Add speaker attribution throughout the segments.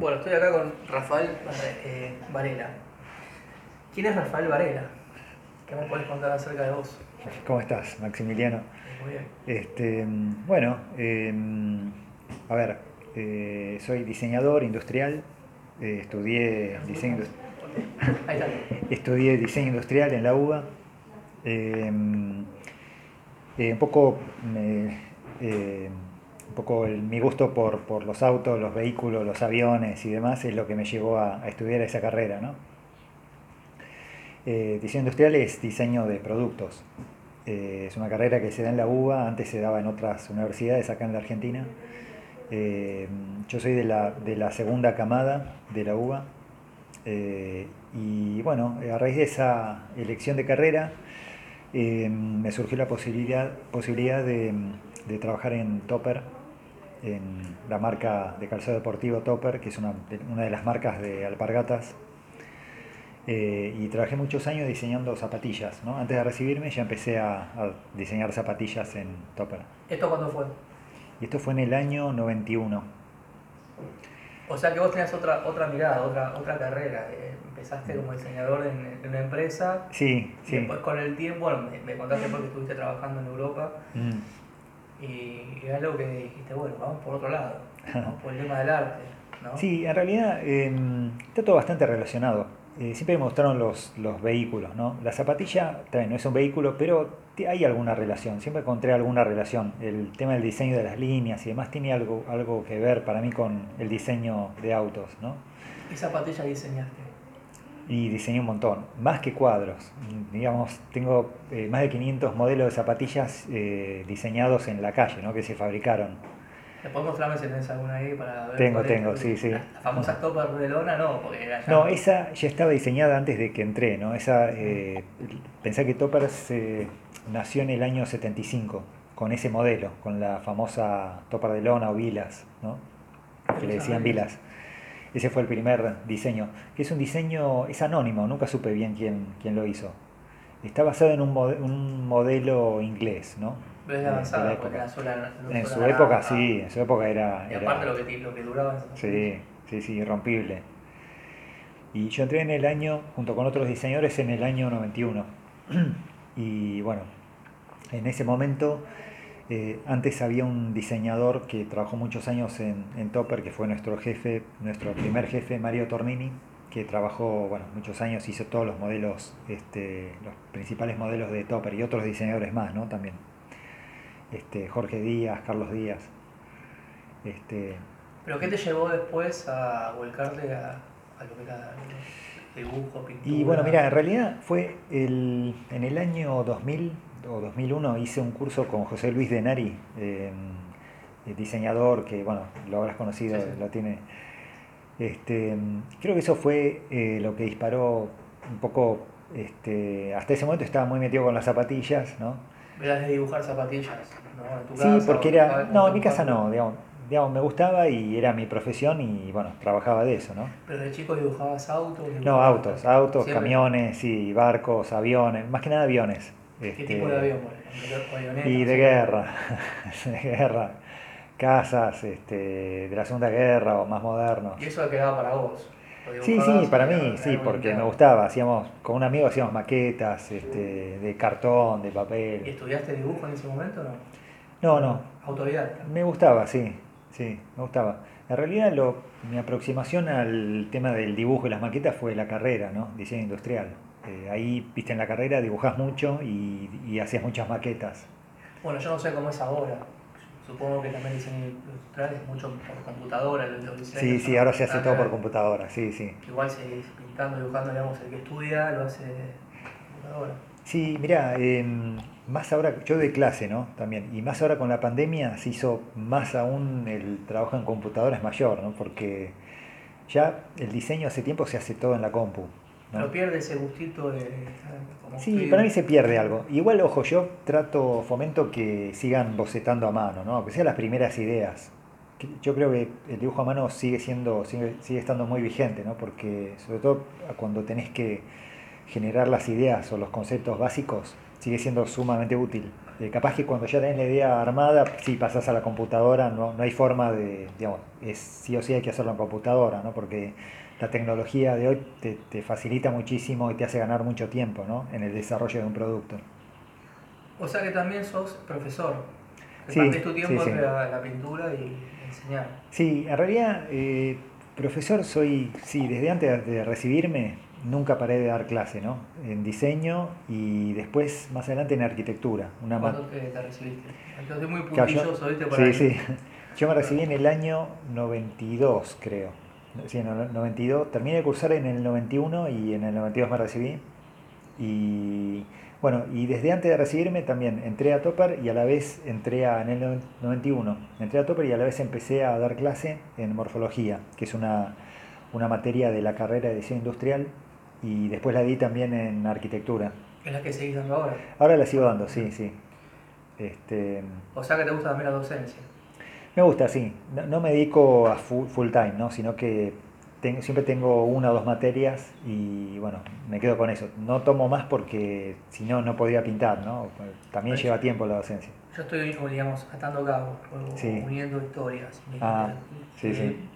Speaker 1: Bueno, estoy acá con Rafael eh, Varela. ¿Quién es Rafael Varela? ¿Qué me puedes contar acerca de vos?
Speaker 2: ¿Cómo estás, Maximiliano?
Speaker 1: Muy bien.
Speaker 2: Este, bueno, eh, a ver, eh, soy diseñador industrial, eh, estudié diseño, indus-
Speaker 1: Ahí está.
Speaker 2: estudié diseño industrial en la UBA. Eh, eh, un poco, me- un poco el- mi gusto por, por los autos, los vehículos, los aviones y demás es lo que me llevó a, estudiar esa carrera, ¿no? Eh, diseño industrial es diseño de productos. Eh, es una carrera que se da en la UBA, antes se daba en otras universidades acá en la Argentina. Eh, yo soy de la, de la segunda camada de la UBA. Y bueno, a raíz de esa elección de carrera, me surgió la posibilidad, posibilidad de, de trabajar en Topper, en la marca de calzado deportivo Topper, que es una, de- una de las marcas de alpargatas. Eh, y trabajé muchos años diseñando zapatillas. ¿no? Antes de recibirme ya empecé a, a diseñar zapatillas en Topper.
Speaker 1: ¿Esto cuándo fue?
Speaker 2: Y esto fue en el año 91.
Speaker 1: O sea que vos tenías otra, otra mirada, otra, otra carrera. eh, empezaste como diseñador en, en una empresa.
Speaker 2: Sí,
Speaker 1: Y
Speaker 2: sí.
Speaker 1: después con el tiempo, bueno, me, me contaste porque estuviste trabajando en Europa.
Speaker 2: Mm.
Speaker 1: Y algo que dijiste, bueno, vamos por otro lado. Vamos por el tema del arte. ¿no?
Speaker 2: Sí, en realidad eh, está todo bastante relacionado. Eh, siempre me gustaron los, los vehículos, ¿no? La zapatilla también no es un vehículo, pero hay alguna relación, siempre encontré alguna relación. El tema del diseño de las líneas y demás tiene algo, algo que ver para mí con el diseño de autos, ¿no?
Speaker 1: ¿Qué zapatilla diseñaste?
Speaker 2: Y diseñé un montón, más que cuadros. Digamos, tengo eh, más de 500 modelos de zapatillas eh, diseñados en la calle, ¿no? Que se fabricaron.
Speaker 1: ¿Después mostrarme si tenés alguna ahí para ver?
Speaker 2: Tengo, tengo, sí, sí.
Speaker 1: La, la famosa Topper de lona, no, porque era ya-
Speaker 2: No, esa ya estaba diseñada antes de que entré, ¿no? Esa, eh, pensé que Toppers nació en el año 75, con ese modelo, con la famosa Topper de lona o Vilas, ¿no? Que le decían Vilas. Ese fue el primer diseño, que es un diseño, es anónimo, nunca supe bien quién, quién lo hizo. Está basado en un, mode- un modelo inglés, ¿no?
Speaker 1: Pero es
Speaker 2: De- de la
Speaker 1: avanzada, porque
Speaker 2: época.
Speaker 1: la sola, la
Speaker 2: En su época sí, en su época era...
Speaker 1: Y
Speaker 2: era-
Speaker 1: aparte lo que, lo que duraba.
Speaker 2: Sí, sí, sí, irrompible. Y yo entré en el año, junto con otros diseñadores, en el año 91. Y bueno, en ese momento, eh, antes había un diseñador que trabajó muchos años en, en Topper, que fue nuestro jefe, nuestro primer jefe, Mario Tornini, que trabajó bueno, muchos años, hizo todos los modelos, este, los principales modelos de Topper y otros diseñadores más, ¿no? También. Este, Jorge Díaz, Carlos Díaz. Este,
Speaker 1: ¿Pero qué te llevó después a volcarte a, a lo que era dibujo, pintura?
Speaker 2: Y bueno, mira, en realidad fue el, en el año 2000 o 2001 hice un curso con José Luis Denari, eh, el diseñador que, bueno, lo habrás conocido,
Speaker 1: Sí, sí.
Speaker 2: lo tiene. Este, creo que eso fue eh, lo que disparó un poco, este, hasta ese momento estaba muy metido con las zapatillas, ¿no?
Speaker 1: Eras de dibujar zapatillas, ¿no? En tu
Speaker 2: Sí,
Speaker 1: casa,
Speaker 2: porque
Speaker 1: o
Speaker 2: era, no, en mi casa no, digamos, digamos, me gustaba y era mi profesión y bueno, trabajaba de eso, ¿no?
Speaker 1: Pero de chico dibujabas autos.
Speaker 2: No, autos, autos,
Speaker 1: Siempre.
Speaker 2: camiones, sí, barcos, aviones, más que nada aviones.
Speaker 1: ¿Qué
Speaker 2: este,
Speaker 1: tipo de avión, ejemplo? ¿Avionetas?
Speaker 2: Y de guerra, de guerra, casas este, de la Segunda Guerra o más modernos.
Speaker 1: Y eso quedaba para vos.
Speaker 2: Sí, sí, para
Speaker 1: y
Speaker 2: mí, sí, porque me gustaba. Hacíamos, con un amigo hacíamos maquetas este, de cartón, de
Speaker 1: ¿Y
Speaker 2: papel.
Speaker 1: estudiaste dibujo en ese momento o no?
Speaker 2: No, no,
Speaker 1: Autodidacta.
Speaker 2: me gustaba, sí, sí, me gustaba. En realidad lo, mi aproximación al tema del dibujo y las maquetas fue la carrera, ¿no? Diseño industrial. Eh, ahí, viste, en la carrera dibujás mucho y, y hacías muchas maquetas.
Speaker 1: Bueno, yo no sé cómo es ahora. Supongo que también diseño industrial es mucho por computadora. Los los
Speaker 2: Sí, sí, ahora se hace todo por
Speaker 1: computadora.
Speaker 2: sí, sí.
Speaker 1: Igual seguís pintando, dibujando, digamos, el que estudia lo hace computadora.
Speaker 2: Sí, mira, más ahora, yo doy clase, ¿no? También, y más ahora con la pandemia se hizo más aún el trabajo en computadora es mayor, ¿no? Porque ya el diseño hace tiempo se hace todo en la compu. ¿No?
Speaker 1: Pero pierde ese gustito de. como
Speaker 2: Sí, para mí se pierde algo. Igual, ojo, yo trato, fomento que sigan bocetando a mano, ¿no? Que sean las primeras ideas. Yo creo que el dibujo a mano sigue siendo, sigue, sigue estando muy vigente, ¿no? Porque sobre todo cuando tenés que generar las ideas o los conceptos básicos, sigue siendo sumamente útil. Eh, capaz que cuando ya tenés la idea armada, si pasás a la computadora, no, no hay forma de, digamos, es, sí o sí hay que hacerlo en computadora, ¿no? porque la tecnología de hoy te, te facilita muchísimo y te hace ganar mucho tiempo ¿no? en el desarrollo de un producto.
Speaker 1: O sea que también sos profesor.
Speaker 2: Sí,
Speaker 1: tu tiempo
Speaker 2: sí,
Speaker 1: la, la pintura y enseñar.
Speaker 2: Sí, en realidad, eh, profesor soy, sí, desde antes de recibirme, nunca paré de dar clase, ¿no? En diseño y después, más adelante, en arquitectura. Una
Speaker 1: ¿Cuándo te, te recibiste? Entonces muy
Speaker 2: Claro, yo-
Speaker 1: puntilloso, ¿viste?
Speaker 2: Sí,
Speaker 1: ahí.
Speaker 2: sí. Yo me recibí en el año 92, creo. Sí, en el 92. Terminé de cursar en el 91 y en el 92 me recibí. Y bueno, y desde antes de recibirme también entré a Topper y a la vez entré a, en el noven- 91. Entré a Topper y a la vez empecé a dar clase en morfología, que es una, una materia de la carrera de diseño industrial. Y después la di también en arquitectura.
Speaker 1: Es la que seguís dando ahora.
Speaker 2: Ahora la sigo dando, sí, sí. Este,
Speaker 1: O sea que te gusta también la docencia.
Speaker 2: Me gusta, sí. No, no me dedico a full, full time, ¿no? Sino que ten- siempre tengo una o dos materias y bueno, me quedo con eso. No tomo más porque si no, no podría pintar, ¿no? También lleva tiempo la docencia.
Speaker 1: Yo estoy, como digamos, atando cabos,
Speaker 2: Sí.
Speaker 1: uniendo historias.
Speaker 2: Ah, sí,
Speaker 1: eh,
Speaker 2: sí.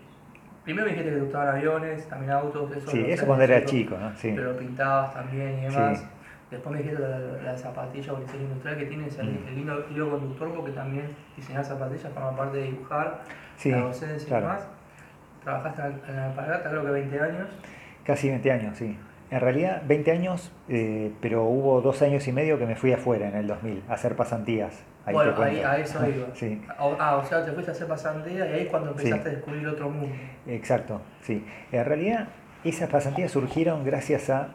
Speaker 1: Primero me dijiste que te gustaban aviones, también autos, eso.
Speaker 2: Sí, eso cuando era
Speaker 1: chico,
Speaker 2: chico, ¿no? Sí.
Speaker 1: Pero pintabas también y demás.
Speaker 2: Sí.
Speaker 1: Después me dijiste la, la zapatilla o el diseño industrial que tienes el,
Speaker 2: Mm.
Speaker 1: el lindo hilo conductor porque también diseñar zapatillas forma parte de dibujar,
Speaker 2: Sí,
Speaker 1: la docencia
Speaker 2: claro.
Speaker 1: y demás. Trabajaste en la- alpargata creo que 20 años.
Speaker 2: Casi 20 años, sí. En realidad 20 años, eh, pero hubo dos años y medio que me fui afuera en el 2000 a hacer pasantías. Ahí
Speaker 1: bueno, ahí, a eso iba.
Speaker 2: Sí.
Speaker 1: Ah, o sea, te fuiste a hacer pasantía y ahí es cuando
Speaker 2: Sí.
Speaker 1: empezaste a descubrir otro mundo.
Speaker 2: Exacto, sí. En realidad, esas pasantías surgieron gracias a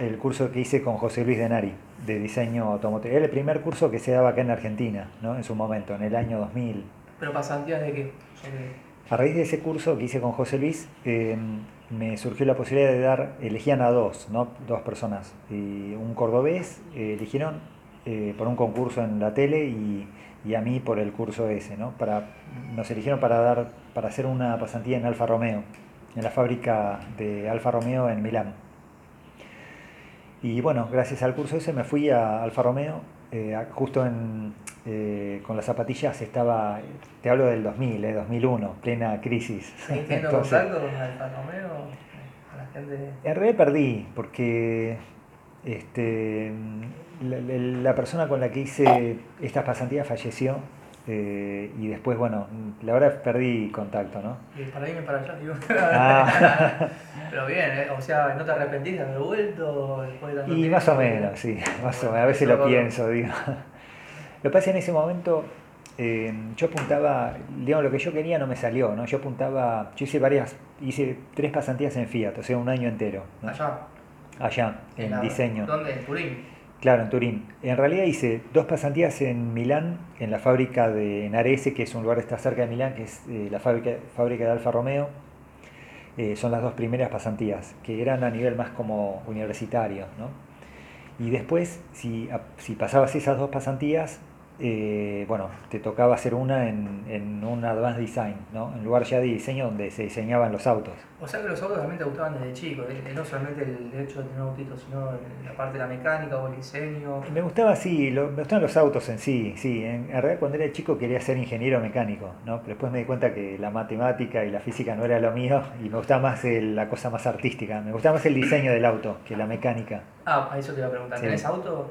Speaker 2: el curso que hice con José Luis Denari de diseño automotriz. Era el primer curso que se daba acá en Argentina, ¿no? En su momento, en el año 2000.
Speaker 1: Pero pasantías de qué?
Speaker 2: A raíz de ese curso que hice con José Luis, eh, me surgió la posibilidad de dar, elegían a dos, ¿no? Dos personas. Y un cordobés eh, eligieron eh, por un concurso en la tele y, y a mí por el curso ese, ¿no? Para, nos eligieron para dar, para hacer una pasantía en Alfa Romeo, en la fábrica de Alfa Romeo en Milán. Y bueno, gracias al curso ese me fui a Alfa Romeo, eh, justo en, eh, con las zapatillas estaba, te hablo del 2000, eh, 2001, plena crisis.
Speaker 1: ¿Seguís teniendo
Speaker 2: Entonces,
Speaker 1: contacto con Alfa Romeo? Con la gente.
Speaker 2: en realidad perdí, porque este, la persona con la que hice estas pasantías falleció eh, y después, bueno, la verdad perdí contacto, ¿no?
Speaker 1: Y para irme para allá, digo.
Speaker 2: Ah.
Speaker 1: Pero bien, ¿eh? o sea, ¿no te arrepentís de haber vuelto después de tanto
Speaker 2: Y
Speaker 1: tiempo?
Speaker 2: más o menos, sí, más o menos, a veces lo pienso, digo. Lo que pasa en ese momento, eh, yo apuntaba, digamos, lo que yo quería no me salió, ¿no? Yo apuntaba, yo hice varias, hice tres pasantías en Fiat, o sea, un año entero, ¿no?
Speaker 1: Allá.
Speaker 2: allá, en
Speaker 1: la-
Speaker 2: diseño.
Speaker 1: ¿Dónde? En Turín.
Speaker 2: Claro, en Turín. En realidad hice dos pasantías en Milán, en la fábrica de Narese, que es un lugar que está cerca de Milán, que es eh, la fábrica, fábrica de Alfa Romeo. Eh, son las dos primeras pasantías, que eran a nivel más como universitario. ¿no? Y después, si, si pasabas esas dos pasantías, eh, bueno, te tocaba hacer una en, en un Advanced Design, ¿no? en lugar ya de diseño donde se diseñaban los autos.
Speaker 1: O sea que los autos también te gustaban desde chico, eh, no solamente el hecho de tener autitos, sino la parte de la mecánica o el diseño.
Speaker 2: Me gustaba, sí, lo- me gustaban los autos en sí, sí. En, en realidad cuando era chico quería ser ingeniero mecánico, ¿no? Pero después me di cuenta que la matemática y la física no era lo mío y me gustaba más el- la cosa más artística. Me gustaba más el diseño del auto que la mecánica.
Speaker 1: Ah, a eso te iba a preguntar.
Speaker 2: Sí.
Speaker 1: ¿Tenés auto?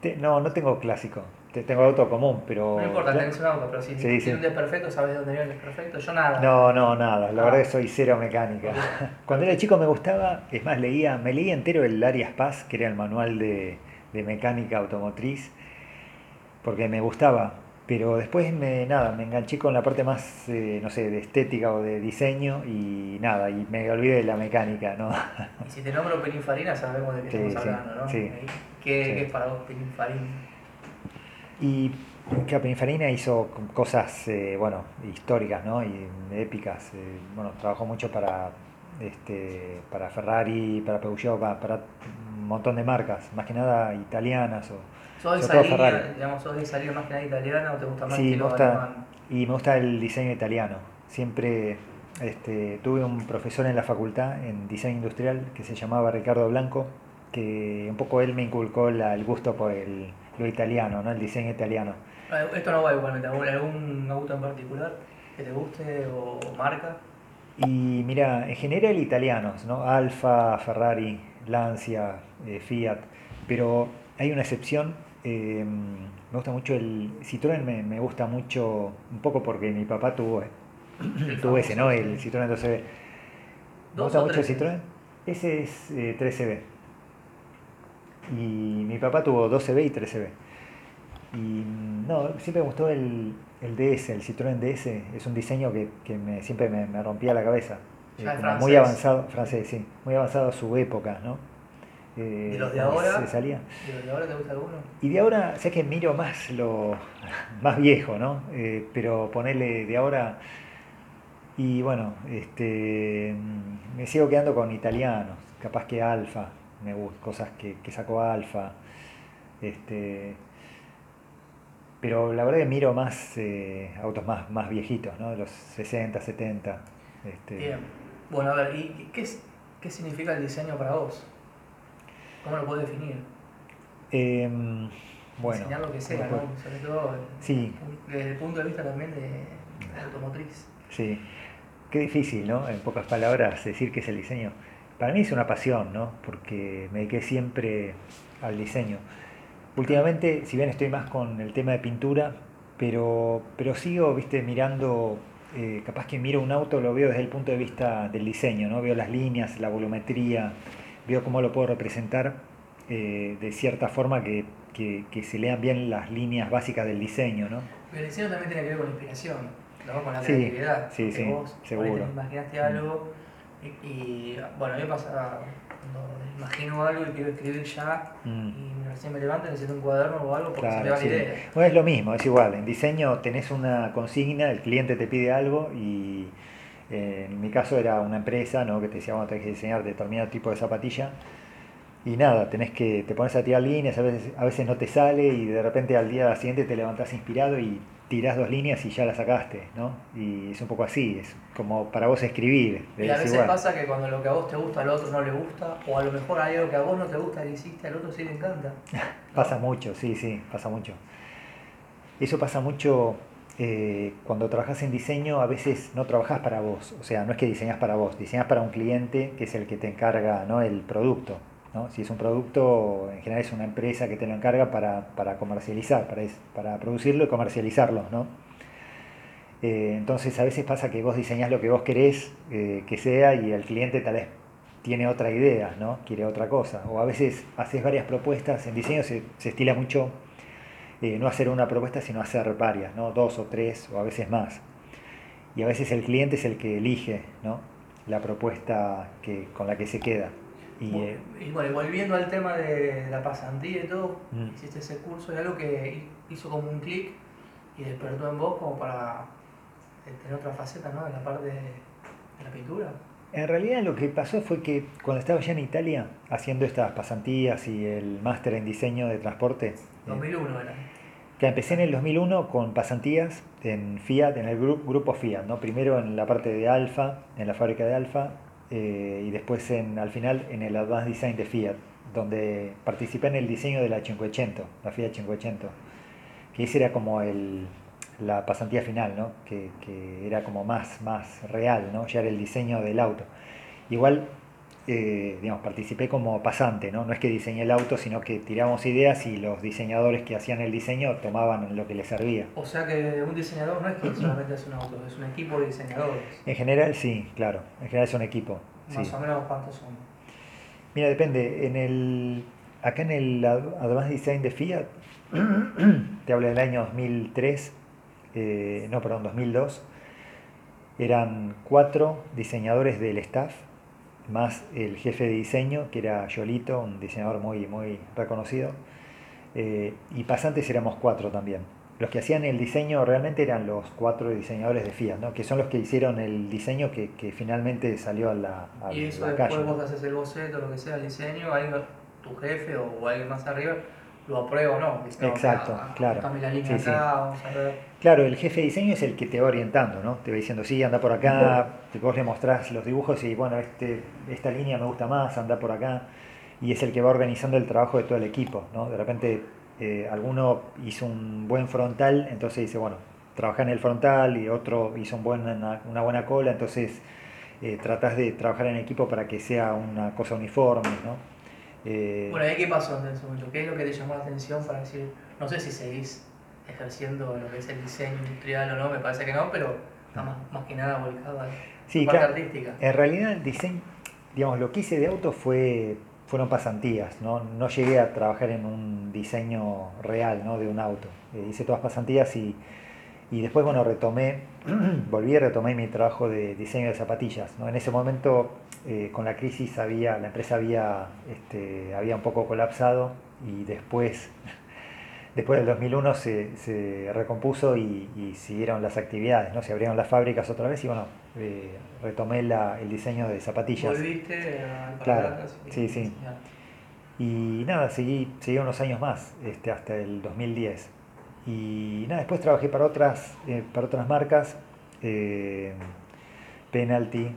Speaker 2: Te- no, no tengo clásico. Te- tengo auto común, pero...
Speaker 1: No importa, tenés un auto, pero si
Speaker 2: Sí,
Speaker 1: tienes
Speaker 2: sí.
Speaker 1: un desperfecto, sabes dónde viene el desperfecto. Yo nada.
Speaker 2: No, no, nada. La
Speaker 1: Ah.
Speaker 2: verdad que soy cero mecánica. Cuando era chico me gustaba, es más, leía, me leía entero el Arias Paz, que era el manual de, de mecánica automotriz, porque me gustaba. Pero después me, nada, me enganché con la parte más, eh, no sé, de estética o de diseño y nada, y me olvidé de la mecánica, ¿no?
Speaker 1: Y si te nombro Pininfarina, sabemos de qué
Speaker 2: Sí,
Speaker 1: estamos hablando, ¿no?
Speaker 2: sí.
Speaker 1: ¿Qué, qué es para vos Pininfarina?
Speaker 2: Y que Pininfarina hizo cosas, eh, bueno, históricas, ¿no? Y épicas. eh, bueno, trabajó mucho para, este, para Ferrari, para Peugeot, pa- para un montón de marcas, más que nada italianas. O,
Speaker 1: ¿Sos de esa línea, digamos, sos de esa línea más que nada italiana o te gusta más
Speaker 2: Sí, me gusta,
Speaker 1: alemán?
Speaker 2: y me gusta el diseño italiano. Siempre este, tuve un profesor en la facultad en diseño industrial que se llamaba Ricardo Blanco que un poco él me inculcó la- el gusto por el, lo italiano, ¿no? el diseño italiano.
Speaker 1: Ah, Esto no va igualmente, ¿algún auto en particular que te guste o marca?
Speaker 2: Y mira, en general italianos, ¿no? Alfa, Ferrari, Lancia, eh, Fiat, pero hay una excepción. eh, me gusta mucho el Citroën, me, me gusta mucho, un poco porque mi papá tuvo,
Speaker 1: El
Speaker 2: tuvo ese, ¿no? El. Citroën 12B. ¿Me
Speaker 1: ¿Dos
Speaker 2: gusta mucho el? Citroën? Ese es eh, 13B. Y mi papá tuvo 12B y 13B. Y mm, no, siempre me gustó el, el DS, el Citroën DS. Es un diseño que, que me- siempre me, me rompía la cabeza. Eh, como muy avanzado, francés, sí. Muy avanzado a su época, ¿no? Eh,
Speaker 1: ¿Y los de ahora?
Speaker 2: Se salía.
Speaker 1: ¿Y de ahora te gusta alguno?
Speaker 2: Y de ahora, sé que miro más lo más viejo, ¿no? Eh, pero ponerle de ahora. Y bueno, este mm, me sigo quedando con italianos, capaz que Alfa, me gustan cosas que, que sacó Alfa. Este, pero la verdad que miro más eh, autos más, más viejitos, ¿no? De los 60, 70. Este,
Speaker 1: Bien. Bueno, a ver, ¿y qué, es- qué significa el diseño para vos? ¿Cómo lo puedes definir?
Speaker 2: em, bueno,
Speaker 1: Enseñar lo que sea. Sobre todo
Speaker 2: Sí,
Speaker 1: desde el punto de vista también de, de automotriz.
Speaker 2: Sí, qué difícil, ¿no? En pocas palabras decir qué es el diseño. Para mí es una pasión, ¿no? Porque me dediqué siempre al diseño. Últimamente, si bien estoy más con el tema de pintura, pero, pero sigo, viste, mirando, eh, capaz que miro un auto, lo veo desde el punto de vista del diseño, ¿no? Veo las líneas, la volumetría, veo cómo lo puedo representar eh, de cierta forma que, que- que se lean bien las líneas básicas del diseño, ¿no?
Speaker 1: Pero el diseño también tiene que ver con la inspiración, ¿no? con la
Speaker 2: Sí,
Speaker 1: creatividad.
Speaker 2: sí,
Speaker 1: vos
Speaker 2: seguro.
Speaker 1: te imaginaste algo y, y, bueno, a mí me pasa cuando imagino algo y quiero escribir ya
Speaker 2: Mm.
Speaker 1: y recién me levanto y necesito un cuaderno o algo porque se me
Speaker 2: Claro,
Speaker 1: va
Speaker 2: sí.
Speaker 1: la idea.
Speaker 2: Bueno, es lo mismo, es igual. En diseño tenés una consigna, el cliente te pide algo y eh, en mi caso era una empresa ¿no? que te decía, bueno, tenés que diseñar determinado tipo de zapatilla. Y nada, tenés que, te pones a tirar líneas, a veces, a veces no te sale y de repente al día siguiente te levantás inspirado y tirás dos líneas y ya las sacaste, ¿no? Y es un poco así, es como para vos escribir.
Speaker 1: Y a
Speaker 2: es
Speaker 1: veces
Speaker 2: igual.
Speaker 1: pasa que cuando lo que a vos te gusta al otro no le gusta, o a lo mejor hay algo que a vos no te gusta que hiciste, al otro sí le encanta.
Speaker 2: Pasa mucho, sí, sí, pasa mucho. Eso pasa mucho eh, cuando trabajas en diseño, a veces no trabajas para vos, o sea, no es que diseñas para vos, diseñas para un cliente que es el que te encarga ¿no? el producto. ¿No? Si es un producto, en general es una empresa que te lo encarga para, para comercializar, para, para producirlo y comercializarlo. ¿no? Eh, entonces a veces pasa que vos diseñás lo que vos querés eh, que sea y el cliente tal vez tiene otra idea, ¿no? quiere otra cosa. O a veces haces varias propuestas, en diseño se, se estila mucho eh, no hacer una propuesta, sino hacer varias, ¿no? dos o tres o a veces más. Y a veces el cliente es el que elige ¿no? la propuesta que, con la que se queda. Y, eh,
Speaker 1: Y bueno, y volviendo al tema de la pasantía y todo,
Speaker 2: Mm.
Speaker 1: hiciste ese curso y algo que hizo como un clic y despertó en vos como para eh, tener otra faceta, ¿no? De la parte de, de la pintura.
Speaker 2: En realidad lo que pasó fue que cuando estaba ya en Italia haciendo estas pasantías y el máster en diseño de transporte, eh,
Speaker 1: 2001 era.
Speaker 2: que empecé en el 2001 con pasantías en Fiat, en el gru- grupo Fiat, ¿no? primero en la parte de Alfa, en la fábrica de Alfa, eh, y después en, al final en el Advanced Design de Fiat, donde participé en el diseño de la 500, la Fiat 500, que ese era como el, la pasantía final, ¿no? que, que era como más, más real, ¿no? ya era el diseño del auto. Igual, eh, digamos, participé como pasante, ¿no? no es que diseñé el auto, sino que tiramos ideas y los diseñadores que hacían el diseño tomaban lo que les servía.
Speaker 1: O sea que un diseñador no es que solamente es un auto, es un equipo de diseñadores.
Speaker 2: En general, sí, claro, en general es un equipo. sí.
Speaker 1: Más o menos cuántos son.
Speaker 2: Mira, depende. En el, acá en el Ad- Advanced Design de Fiat, te hablo del año 2003, eh, no, perdón, 2002, eran cuatro diseñadores del staff, más el jefe de diseño, que era Yolito, un diseñador muy, muy reconocido, eh, y pasantes éramos cuatro también. Los que hacían el diseño realmente eran los cuatro diseñadores de Fiat, ¿no? que son los que hicieron el diseño que, que finalmente salió a la, a
Speaker 1: Y eso
Speaker 2: la
Speaker 1: después
Speaker 2: calle.
Speaker 1: vos haces el boceto, lo que sea, el diseño, alguien, tu jefe o alguien más arriba lo aprueba o no. Dice, no,
Speaker 2: Exacto,
Speaker 1: mirá,
Speaker 2: claro.
Speaker 1: la línea
Speaker 2: Sí,
Speaker 1: vamos a ver.
Speaker 2: Claro, el jefe de diseño es el que te va orientando, ¿no? Te va diciendo, sí, anda por acá, te- vos le mostrás los dibujos y bueno, este, esta línea me gusta más, anda por acá. y es el que va organizando el trabajo de todo el equipo. ¿no? De repente eh, alguno hizo un buen frontal, entonces dice, bueno, trabaja en el frontal y otro hizo un buen, una, buena cola, entonces eh, tratas de trabajar en equipo para que sea una cosa uniforme. ¿no?
Speaker 1: Eh, bueno, ¿y qué pasó en ese momento? ¿Qué es lo que te llamó la atención para decir, no sé si seguís ejerciendo lo que es el diseño industrial o no, me parece que no, pero está más, más que nada volcado a
Speaker 2: la parte artística? En realidad el diseño, digamos, lo que hice de auto fue fueron pasantías, ¿no? no llegué a trabajar en un diseño real ¿no? de un auto. Eh, hice todas pasantías y, y, después bueno, retomé, volví y retomé mi trabajo de diseño de zapatillas. ¿no? En ese momento, eh, con la crisis, había, la empresa había, este, había un poco colapsado y después, después del 2001 se, se recompuso y, y, siguieron las actividades, ¿no? se abrieron las fábricas otra vez y bueno, eh, retomé la, el diseño de zapatillas.
Speaker 1: ¿Volviste a
Speaker 2: Claro, sí, sí. Y nada, seguí, seguí unos años más, este, hasta el 2010. Y nada, después trabajé para otras, eh, para otras marcas, eh, Penalty,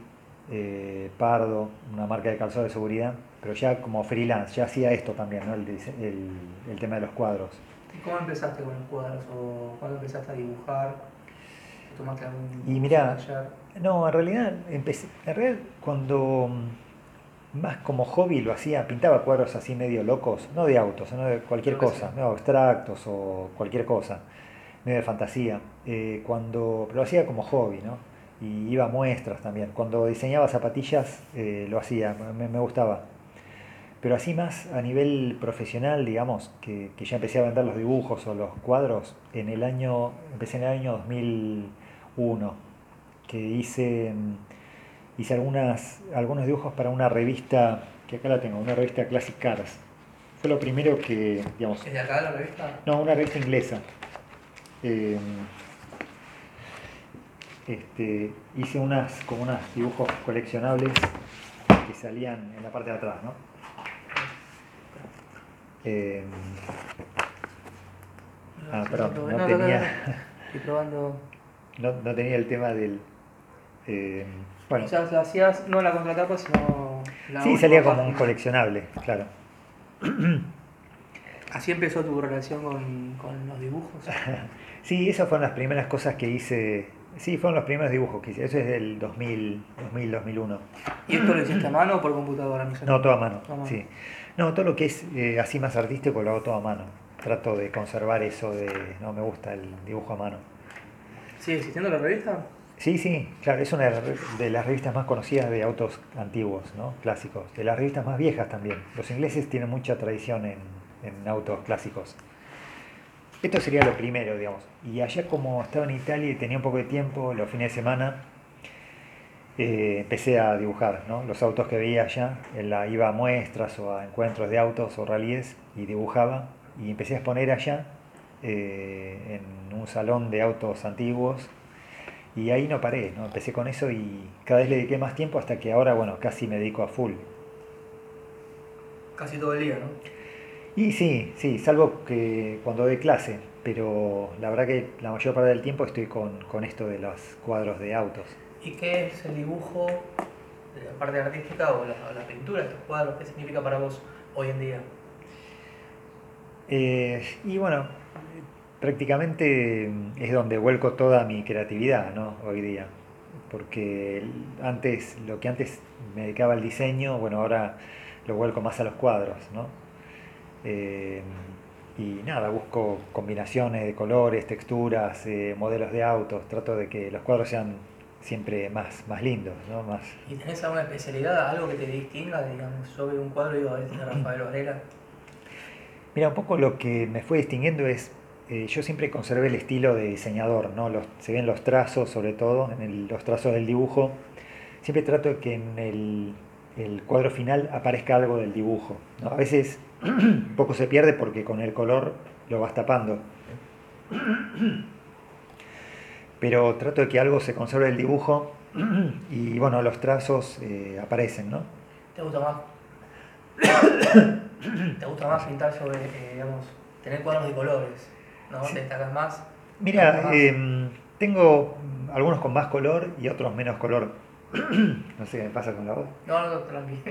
Speaker 2: Pardo, una marca de calzado de seguridad, pero ya como freelance, ya hacía esto también, ¿no? el, el, el tema de los cuadros.
Speaker 1: ¿Y cómo empezaste con los cuadros? ¿O cuándo empezaste a dibujar? ¿Tomaste algún
Speaker 2: y mira, no, en realidad, empecé, en realidad cuando más como hobby lo hacía, pintaba cuadros así medio locos, no de autos, no de cualquier cosa, no, abstractos o cualquier cosa, medio de fantasía, eh, cuando, pero lo hacía como hobby, ¿no? Y iba a muestras también. Cuando diseñaba zapatillas eh, lo hacía, me, gustaba. Pero así más a nivel profesional, digamos, que, que, ya empecé a vender los dibujos o los cuadros, en el año, empecé en el año 2001 que hice, mm, hice algunas, algunos dibujos para una revista, que acá la tengo, una revista Classic Cars. Fue lo primero que, digamos...
Speaker 1: ¿Es de acá la revista?
Speaker 2: No, una revista inglesa. Eh, este, hice unas, como unos dibujos coleccionables que salían en la parte de atrás, ¿no? Eh, ah, perdón, no, tenía...
Speaker 1: Estoy probando...
Speaker 2: No, no tenía el tema del,
Speaker 1: eh, bueno. O sea, hacías no la contratapa, sino
Speaker 2: la Sí, salía como un coleccionable, claro.
Speaker 1: ¿Así empezó tu relación con, con los dibujos?
Speaker 2: sí, esas fueron las primeras cosas que hice. Sí, fueron los primeros dibujos que hice. Eso es del 2000, 2000 2001.
Speaker 1: ¿Y esto lo hiciste a mano o por computadora?
Speaker 2: No, no todo a mano, sí. No, todo lo que es eh, así más artístico lo hago todo a mano. Trato de conservar eso de... No me gusta el dibujo a mano.
Speaker 1: ¿Sigue existiendo la revista?
Speaker 2: Sí, sí, claro, es una de las revistas más conocidas de autos antiguos, ¿no? clásicos, de las revistas más viejas también. Los ingleses tienen mucha tradición en, autos clásicos. Esto sería lo primero, digamos. Y allá como estaba en Italia y tenía un poco de tiempo, los fines de semana, eh, empecé a dibujar ¿no? los autos que veía allá. iba a muestras o a encuentros de autos o rallies y dibujaba. Y empecé a exponer allá eh, en un salón de autos antiguos y ahí no paré, ¿no? empecé con eso y cada vez le dediqué más tiempo hasta que ahora, bueno, casi me dedico a full.
Speaker 1: Casi todo el día, ¿no?
Speaker 2: Y sí, sí, salvo que cuando doy clase, pero la verdad que la mayor parte del tiempo estoy con, esto de los cuadros de autos.
Speaker 1: ¿Y qué es el dibujo, la parte artística o la, pintura de estos cuadros? ¿Qué significa para vos hoy en día?
Speaker 2: Eh, y bueno, prácticamente mm, es donde vuelco toda mi creatividad ¿no? hoy día. Porque antes, lo que antes me dedicaba al diseño, bueno, ahora lo vuelco más a los cuadros, ¿no? Eh, y nada, busco combinaciones de colores, texturas, eh, modelos de autos, trato de que los cuadros sean siempre más, más lindos, ¿no? Más...
Speaker 1: ¿Y tenés alguna especialidad, algo que te distinga, digamos, sobre un cuadro y ver, Rafael Varela?
Speaker 2: Mira, un poco lo que me fue distinguiendo es eh, yo siempre conservé el estilo de diseñador, ¿no? se ven los trazos sobre todo, en los trazos del dibujo. Siempre trato de que en el, cuadro final aparezca algo del dibujo. A veces un poco se pierde porque con el color lo vas tapando. Pero trato de que algo se conserve del dibujo y bueno, los trazos eh, aparecen, ¿no?
Speaker 1: ¿Te gusta más? ¿Te gusta más pintar sobre, eh, digamos, tener cuadros de colores? ¿no? Sí. ¿Destacas más?
Speaker 2: Mira, em, tengo algunos con más color y otros menos color. no sé qué me pasa con la voz.
Speaker 1: No, no, tranquilo.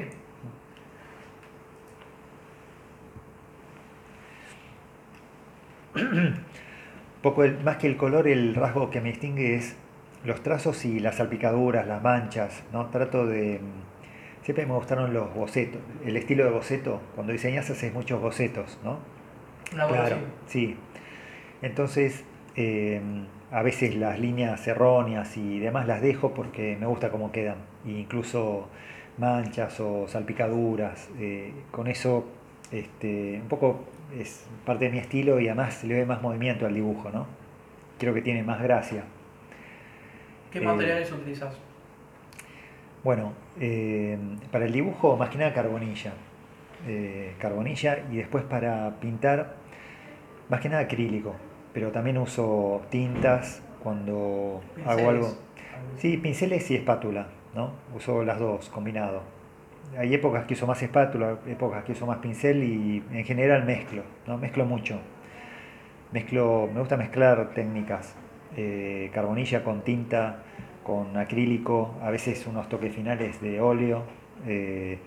Speaker 2: Poco más que el color, el rasgo que me distingue es los trazos y las salpicaduras, las manchas, ¿no? Trato de... Em, siempre me gustaron los bocetos, el estilo de boceto. Cuando diseñas haces muchos bocetos, ¿no?
Speaker 1: Una claro,
Speaker 2: sí. Entonces, eh, a veces las líneas erróneas y demás las dejo porque me gusta cómo quedan. E incluso manchas o salpicaduras, eh, con eso este, un poco es parte de mi estilo y además le doy más movimiento al dibujo, ¿no? Creo que tiene más gracia.
Speaker 1: ¿Qué materiales eh, utilizas?
Speaker 2: Bueno, para el dibujo más que nada carbonilla. carbonilla y después para pintar más que nada acrílico pero también uso tintas cuando hago algo. Sí, pinceles y espátula, ¿no? Uso las dos combinado. Hay épocas que uso más espátula, épocas que uso más pincel y en general mezclo, ¿no? Mezclo mucho. Mezclo, me gusta mezclar técnicas, eh, carbonilla con tinta, con acrílico, a veces unos toques finales de óleo eh,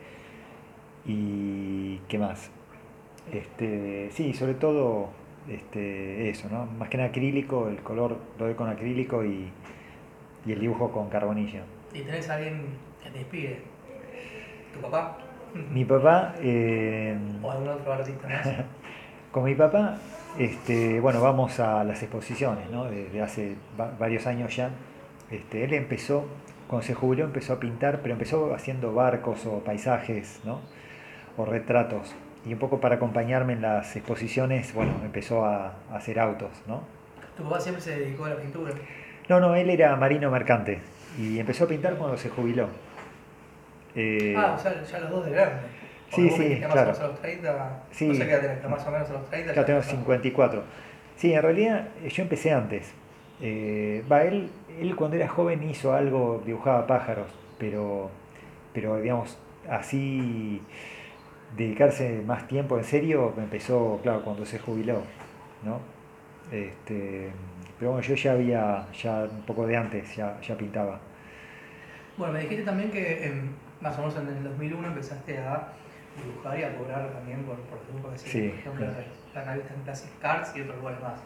Speaker 2: y qué más. Este, sí, sobre todo este, eso, ¿no? Más que nada acrílico, el color lo doy con acrílico y, el dibujo con carbonilla.
Speaker 1: ¿Y tenés a alguien que te inspire? ¿Tu papá?
Speaker 2: Mi papá... Eh,
Speaker 1: ¿O algún otro artista más?
Speaker 2: con mi papá, este, bueno, vamos a las exposiciones, ¿no? Desde hace varios años ya. Este, él empezó, cuando se jubiló, empezó a pintar, pero empezó haciendo barcos o paisajes, ¿no? O retratos y un poco para acompañarme en las exposiciones, bueno, empezó a, hacer autos, ¿no?
Speaker 1: ¿Tu papá siempre se dedicó a la pintura?
Speaker 2: No, no, él era marino mercante y empezó a pintar cuando se jubiló.
Speaker 1: Eh, ah, o sea, ya los dos de grande.
Speaker 2: Sí, sí,
Speaker 1: más
Speaker 2: claro.
Speaker 1: O menos a los 30, sí. No sé qué más o menos a los 30.
Speaker 2: Claro, tengo 54. Sí, en realidad eh, yo empecé antes. Eh, va, él, él cuando era joven hizo algo, dibujaba pájaros, pero, pero digamos, así dedicarse más tiempo en serio empezó, claro, cuando se jubiló, ¿no? Este, pero bueno, yo ya había, ya un poco de antes, ya, ya pintaba.
Speaker 1: Bueno, me dijiste también que más o menos en el 2001 empezaste a dibujar y a cobrar también por, por dibujos de
Speaker 2: sí,
Speaker 1: por ejemplo, la, revista en Classic Cards y otros lugares más.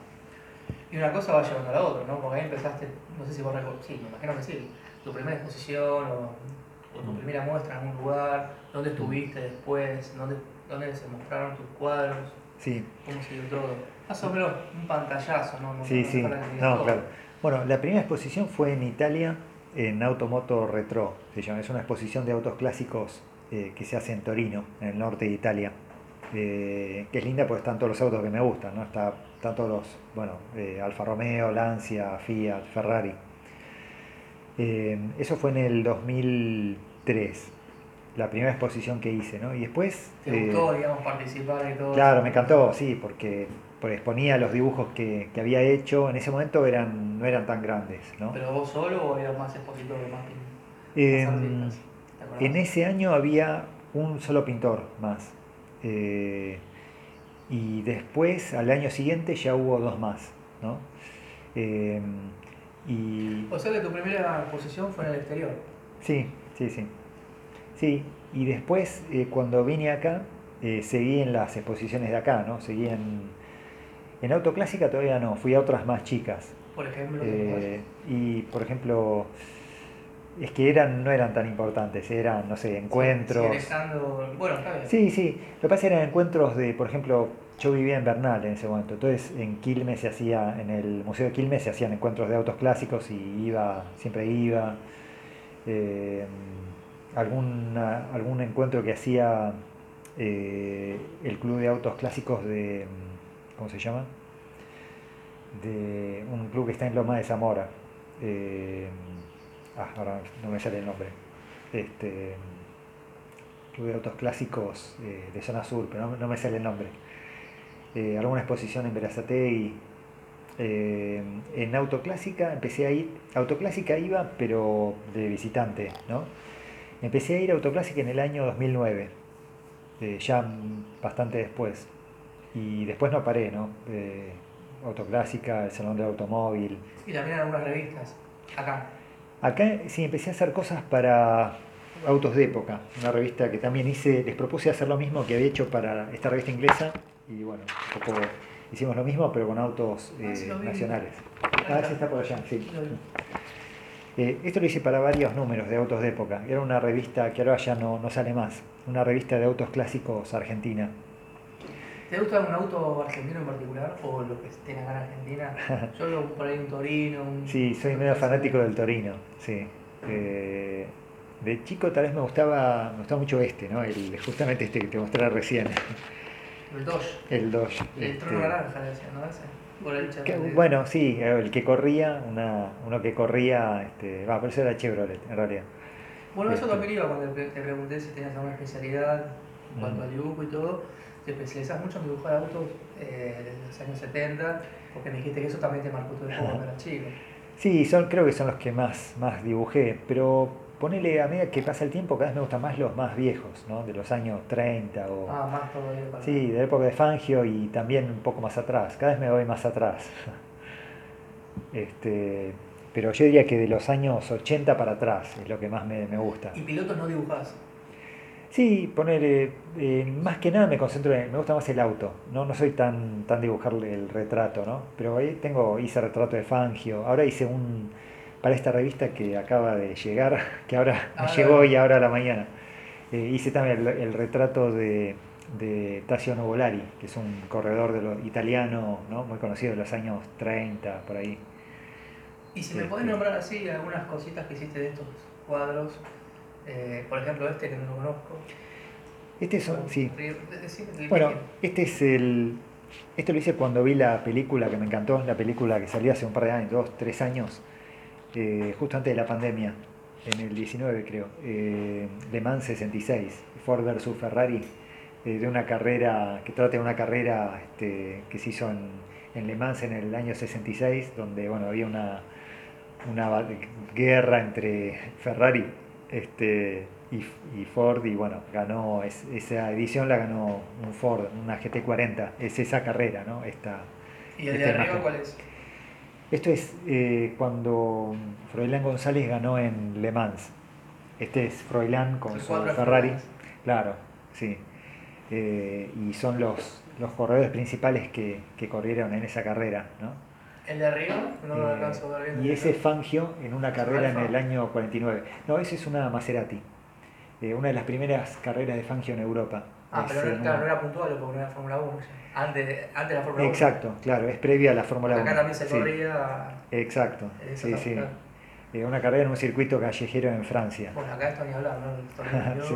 Speaker 1: Y una cosa va llevando a la otra, ¿no? Porque ahí empezaste, no sé si vos recordás, sí, me imagino que sí, tu primera exposición o tu primera muestra en algún lugar, dónde estuviste después, dónde, dónde se mostraron tus cuadros,
Speaker 2: sí.
Speaker 1: cómo se dio todo. Más o menos un pantallazo, ¿no?
Speaker 2: sí, sí, no, claro. Bueno, la primera exposición fue en Italia, en Automoto Retro, se llama. Es una exposición de autos clásicos eh, que se hace en Torino, en el norte de Italia. Eh, que es linda porque están todos los autos que me gustan, ¿no? Está, están todos los, bueno, eh, Alfa Romeo, Lancia, Fiat, Ferrari. Eso fue en el 2003, la primera exposición que hice, ¿no? Y después...
Speaker 1: ¿Te gustó, eh, digamos, participar y todo?
Speaker 2: Claro, me encantó, sí, porque, exponía los dibujos que, había hecho, en ese momento eran, no eran tan grandes, ¿no?
Speaker 1: ¿Pero vos solo o había más expositores, más,
Speaker 2: em, En ese año había un solo pintor más. Eh, y después, al año siguiente, ya hubo dos más, ¿no? Em, y...
Speaker 1: O sea que tu primera exposición fue en el exterior.
Speaker 2: Sí, sí, sí. Sí, y después eh, cuando vine acá, eh, seguí en las exposiciones de acá, ¿no? Seguí en, en Autoclásica todavía no, fui a otras más chicas.
Speaker 1: Por ejemplo.
Speaker 2: Eh, y por ejemplo, es que eran, no eran tan importantes, eran, no sé, encuentros.
Speaker 1: bueno, está bien.
Speaker 2: Sí, sí, lo que pasa eran encuentros de, por ejemplo, yo vivía en Bernal en ese momento, entonces en Quilmes se hacía, en el Museo de Quilmes se hacían encuentros de autos clásicos y iba, siempre iba. Eh, algún encuentro que hacía eh, el Club de Autos Clásicos de, ¿cómo se llama? De un club que está en Loma de Zamora. Eh, ah, ahora no me sale el nombre. Este, Club de Autos Clásicos de Zona Sur, pero no me sale el nombre. Eh, alguna exposición en Verazategui. Eh, en Autoclásica empecé a ir, Autoclásica iba, pero de visitante, ¿no? Empecé a ir a Autoclásica en el año 2009, eh, ya bastante después. Y después no paré, ¿no? Autoclásica, el Salón del Automóvil.
Speaker 1: Y también algunas revistas, acá.
Speaker 2: Acá sí, empecé a hacer cosas para Autos de Época, una revista que también hice, les propuse hacer lo mismo que había hecho para esta revista inglesa, y bueno, un poco hicimos lo mismo, pero con autos
Speaker 1: Ah,
Speaker 2: eh,
Speaker 1: lo
Speaker 2: nacionales. Ah, sí, está por allá, sí.
Speaker 1: Lo.
Speaker 2: Eh, esto lo hice para varios números de autos de época. Era una revista que ahora ya no, no sale más. Una revista de autos clásicos argentina.
Speaker 1: ¿Te gusta un auto argentino en particular o lo que estén acá en Argentina? Yo veo por ahí un Torino, un...
Speaker 2: Sí, soy medio fanático del Torino, sí. Eh, de chico tal vez me gustaba, me gustaba mucho este, ¿no? El, justamente este que te mostré recién,
Speaker 1: El Dodge.
Speaker 2: el Dodge.
Speaker 1: El
Speaker 2: este,
Speaker 1: trono naranja, le decían, ¿no? Ese.
Speaker 2: Que- bueno, sí, el que corría, una, uno que corría, este, va, pero eso era Chevrolet en realidad.
Speaker 1: Bueno, eso
Speaker 2: Este.
Speaker 1: también iba cuando te te pregunté si tenías alguna especialidad en cuanto
Speaker 2: Mm.
Speaker 1: al dibujo y todo. Te especializas mucho en dibujar autos eh, de los años 70, porque me dijiste que eso también te marcó tu época cuando eras chico.
Speaker 2: Sí, son, creo que son los que más, más dibujé, pero ponele a medida que pasa el tiempo, cada vez me gustan más los más viejos, ¿no? De los años 30 o...
Speaker 1: Ah, más todavía para.
Speaker 2: Sí, de la época de Fangio y también un poco más atrás. Cada vez me voy más atrás. Este, pero yo diría que de los años 80 para atrás es lo que más me, me gusta.
Speaker 1: Y pilotos no dibujás.
Speaker 2: Sí, poner más que nada me concentro en, me gusta más el auto. No, no soy tan, tan dibujarle el retrato, ¿no? Pero ahí tengo, hice retrato de Fangio. Ahora hice un, para esta revista que acaba de llegar, que ahora me
Speaker 1: Ah,
Speaker 2: llegó y ahora a la mañana. Eh, hice también el, el retrato de, de Tasio Nuvolari, que es un corredor de lo, italiano, ¿no? Muy conocido de los años 30, por ahí.
Speaker 1: Y si me
Speaker 2: Este.
Speaker 1: podés nombrar así algunas cositas que hiciste de estos cuadros, eh, por ejemplo este que no lo conozco.
Speaker 2: Este son, sí, Bueno, este es el. Esto lo hice cuando vi la película que me encantó, la película que salió hace un par de años, dos, tres años, eh, justo antes de la pandemia, en el 19 creo, eh, Le Mans 66, Ford versus Ferrari, eh, de una carrera, que trata de una carrera este, que se hizo en, en Le Mans en el año 66, donde bueno, había una, una guerra entre Ferrari este, y, y Ford y bueno, ganó, es- esa edición la ganó un Ford, una GT40, es esa carrera, ¿no? Esta,
Speaker 1: ¿Y el de arriba
Speaker 2: imagen.
Speaker 1: cuál es?
Speaker 2: Esto es eh, cuando Froilán González ganó en Le Mans. Este es Froilán con su Ferrari. Claro, sí. Eh, y son los, los corredores principales que, que corrieron en esa carrera, ¿no?
Speaker 1: El de arriba, no lo
Speaker 2: Eh,
Speaker 1: alcanzo a ver
Speaker 2: y ese es Fangio en una carrera en el año 49. No, ese es una Maserati. Eh, una de las primeras carreras de Fangio en Europa.
Speaker 1: Ah, pero no, claro, no era puntual porque no era Fórmula 1. ya. Antes, de- antes la Fórmula 1.
Speaker 2: Exacto, claro, es previa a la Fórmula 1.
Speaker 1: Acá también se
Speaker 2: sí.
Speaker 1: corría.
Speaker 2: Exacto,
Speaker 1: en esa
Speaker 2: sí, sí. Eh, una carrera en un circuito callejero en Francia.
Speaker 1: Bueno, acá esto ni hablar, ¿no?
Speaker 2: Sí.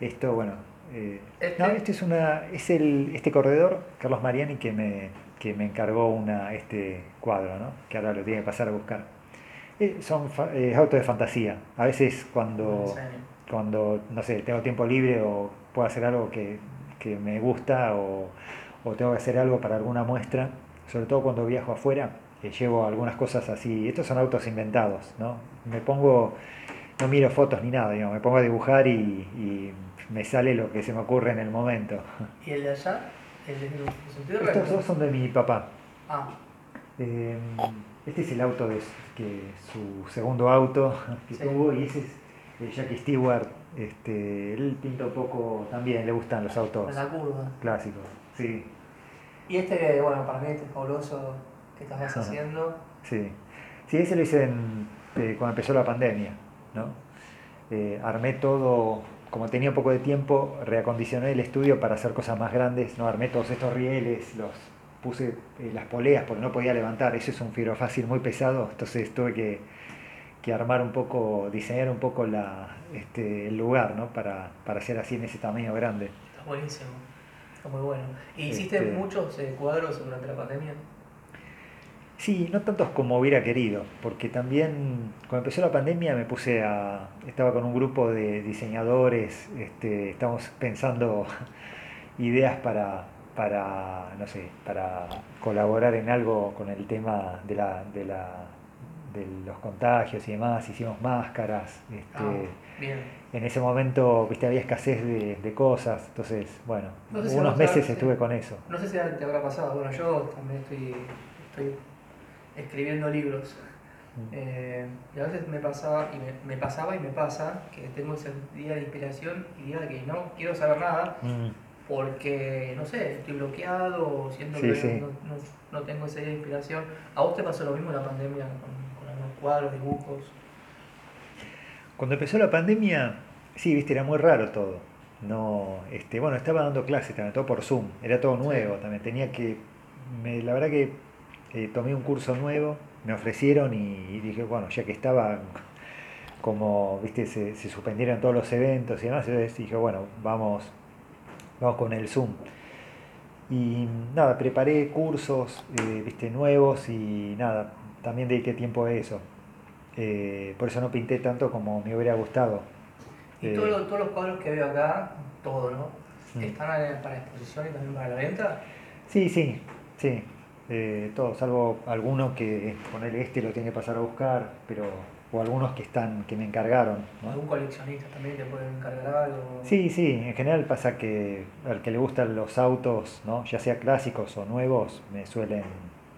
Speaker 2: Esto, bueno. eh,
Speaker 1: Este-
Speaker 2: No, este es una. Es el, este corredor, Carlos Mariani, que me, que me encargó una, este cuadro, ¿no? Que ahora lo tiene que pasar a buscar. Eh, son eh, autos de fantasía. A veces cuando, cuando, no sé, tengo tiempo libre o puedo hacer algo que, que me gusta o, o tengo que hacer algo para alguna muestra, sobre todo cuando viajo afuera, eh, llevo algunas cosas así. Estos son autos inventados, ¿no? Me pongo, no miro fotos ni nada, digamos, me pongo a dibujar y, y me sale lo que se me ocurre en el momento.
Speaker 1: ¿Y el de allá? El de de sentido
Speaker 2: Estos dos son de mi papá.
Speaker 1: Ah,
Speaker 2: Eh, este es el auto de su- que, su segundo auto que
Speaker 1: Sí.
Speaker 2: tuvo y ese es Jackie Stewart. Este, él pinta un poco también, le gustan los autos
Speaker 1: la curva.
Speaker 2: clásicos. Sí,
Speaker 1: Y este, bueno, para mí este fabuloso que estás
Speaker 2: Ajá.
Speaker 1: haciendo.
Speaker 2: sí. Sí, ese lo hice en- eh, cuando empezó la pandemia. ¿no? Eh, armé todo, como tenía poco de tiempo, reacondicioné el estudio para hacer cosas más grandes. ¿no? Armé todos estos rieles, los puse eh, las poleas porque no podía levantar. Eso es un fibro fácil muy pesado, entonces tuve que, que armar un poco, diseñar un poco la, este, el lugar ¿no? para, para hacer así en ese tamaño grande.
Speaker 1: Está buenísimo. Está muy bueno. ¿Y hiciste
Speaker 2: Este-
Speaker 1: muchos eh, cuadros durante la pandemia?
Speaker 2: Sí, no tantos como hubiera querido, porque también cuando empezó la pandemia me puse a, estaba con un grupo de diseñadores, este, estamos pensando ideas para, para, no sé, para colaborar en algo con el tema de la, de la, de los contagios y demás, hicimos máscaras, este,
Speaker 1: Ah, bien.
Speaker 2: en ese momento, viste, había escasez de, de cosas, entonces, bueno,
Speaker 1: No sé si
Speaker 2: unos meses
Speaker 1: sí.
Speaker 2: estuve con eso.
Speaker 1: No sé si te habrá pasado. Bueno, yo también estoy, estoy escribiendo libros. Eh, y a veces me pasaba, y me, me pasaba y me pasa que tengo ese día de inspiración y día de que no quiero saber nada,
Speaker 2: Mm,
Speaker 1: porque, no sé, estoy bloqueado o siento que No, no, tengo esa inspiración. ¿A vos te pasó lo mismo en la pandemia con, cuadros, dibujos?
Speaker 2: Cuando empezó la pandemia, sí, viste, era muy raro todo. No, este, bueno, estaba dando clases también, todo por Zoom, era todo nuevo también. Tenía que, me, la verdad que eh, tomé un curso nuevo, me ofrecieron y, dije, bueno, ya que estaba como, viste, se, se, suspendieron todos los eventos y demás, entonces dije, bueno, vamos, vamos con el Zoom. Y nada, preparé cursos, eh, viste, nuevos y nada, también dediqué tiempo a eso. Eh, por eso no pinté tanto como me hubiera gustado.
Speaker 1: ¿Y todos los cuadros que veo acá, todo, ¿no? Mm. ¿Están para exposición y también para la venta?
Speaker 2: Sí, sí, sí. Eh, todo, salvo alguno que ponerle este lo tiene que pasar a buscar, pero o algunos que están que me encargaron.
Speaker 1: ¿no? ¿Algún coleccionista también te puede encargar algo?
Speaker 2: Sí, sí, en general pasa que al que le gustan los autos, ¿no? ya sea clásicos o nuevos, me suelen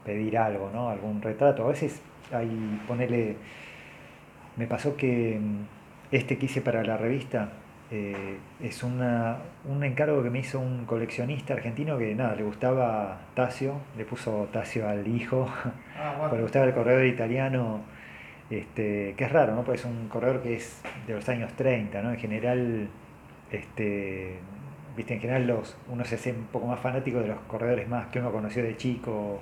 Speaker 2: pedir algo, ¿no? algún retrato. A veces hay, ponerle me pasó que mm, este que hice para la revista eh, es una, un encargo que me hizo un coleccionista argentino que nada, le gustaba Tasio, le puso Tasio al hijo, ah, le gustaba el corredor italiano, este, que es raro, ¿no? Porque es un corredor que es de los años 30, ¿no? En general, este, viste, en general los, uno se hace un poco más fanático de los corredores más que uno conoció de chico,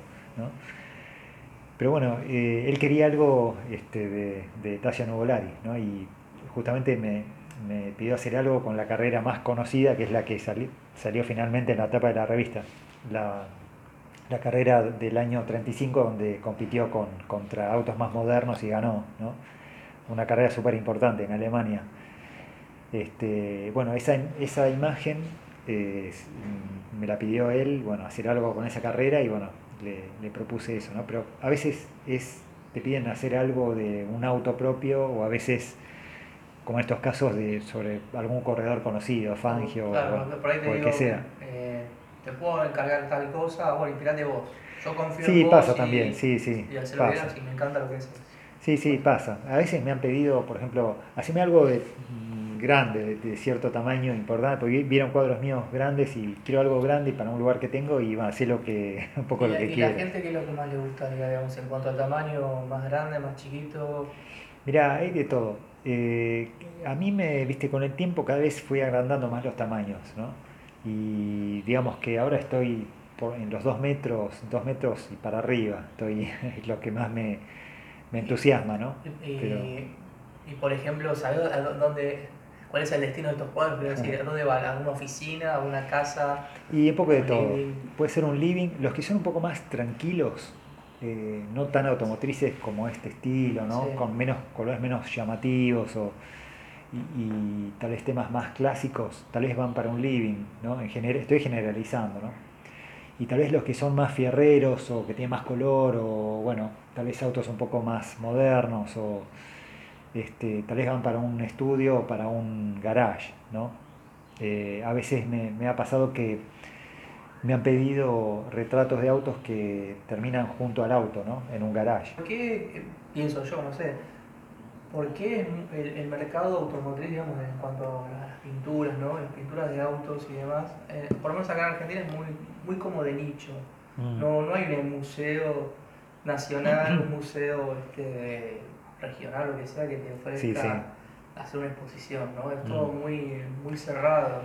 Speaker 2: Pero bueno, eh, él quería algo este, de, de Tassia Nuvolari, ¿no? Y justamente me, pidió hacer algo con la carrera más conocida, que es la que salió, finalmente en la etapa de la revista. La, carrera del año 35, donde compitió con, contra autos más modernos y ganó, ¿no? Una carrera súper importante en Alemania. Este, bueno, esa, esa imagen eh, me la pidió él, bueno, hacer algo con esa carrera y bueno, le, propuse eso, ¿no? Pero a veces es, te piden hacer algo de un auto propio o a veces, como en estos casos, de sobre algún corredor conocido, Fangio o,
Speaker 1: el que sea. Eh, te puedo encargar tal cosa, bueno, inspirate vos. Yo confío
Speaker 2: sí,
Speaker 1: en vos
Speaker 2: pasa también, sí, sí.
Speaker 1: Y pasa. me encanta lo que es.
Speaker 2: Sí, sí, pasa. A veces me han pedido, por ejemplo, haceme algo de grande, de, cierto tamaño importante, porque vieron cuadros míos grandes y quiero algo grande para un lugar que tengo y va a hacer lo que, un poco lo que quiero.
Speaker 1: ¿Y la gente qué es lo que más le gusta, digamos, en cuanto al tamaño, más grande, más chiquito?
Speaker 2: Mira, hay de todo. Eh, a mí me, viste, con el tiempo cada vez fui agrandando más los tamaños, ¿no? Y digamos que ahora estoy en los dos metros, dos metros y para arriba, estoy, es lo que más me, me entusiasma, ¿no?
Speaker 1: Y por ejemplo, ¿sabes dónde, cuál es el destino de estos cuadros, quiero decir, ¿a dónde una oficina, a una casa?
Speaker 2: Y un poco de todo. Puede ser un living, los que son un poco más tranquilos, eh, no tan automotrices como este estilo, ¿no? Con menos colores menos llamativos o, y, tal vez temas más clásicos, tal vez van para un living, ¿no? En estoy generalizando, ¿no? Y tal vez los que son más fierreros o que tienen más color o, bueno, tal vez autos un poco más modernos o este, tal vez van para un estudio o para un garage, ¿no? Eh, a veces me, ha pasado que me han pedido retratos de autos que terminan junto al auto, ¿no? En un garage.
Speaker 1: ¿Por qué, pienso yo, no sé, por qué el, mercado automotriz, digamos, en cuanto a las pinturas, ¿no? Las pinturas de autos y demás, eh, por lo menos acá en Argentina es muy, muy como de nicho. Mm. No, no hay un museo nacional, un museo este, regional, lo que sea, que te ofrezca hacer una exposición, ¿no? Es todo mm. muy, muy cerrado.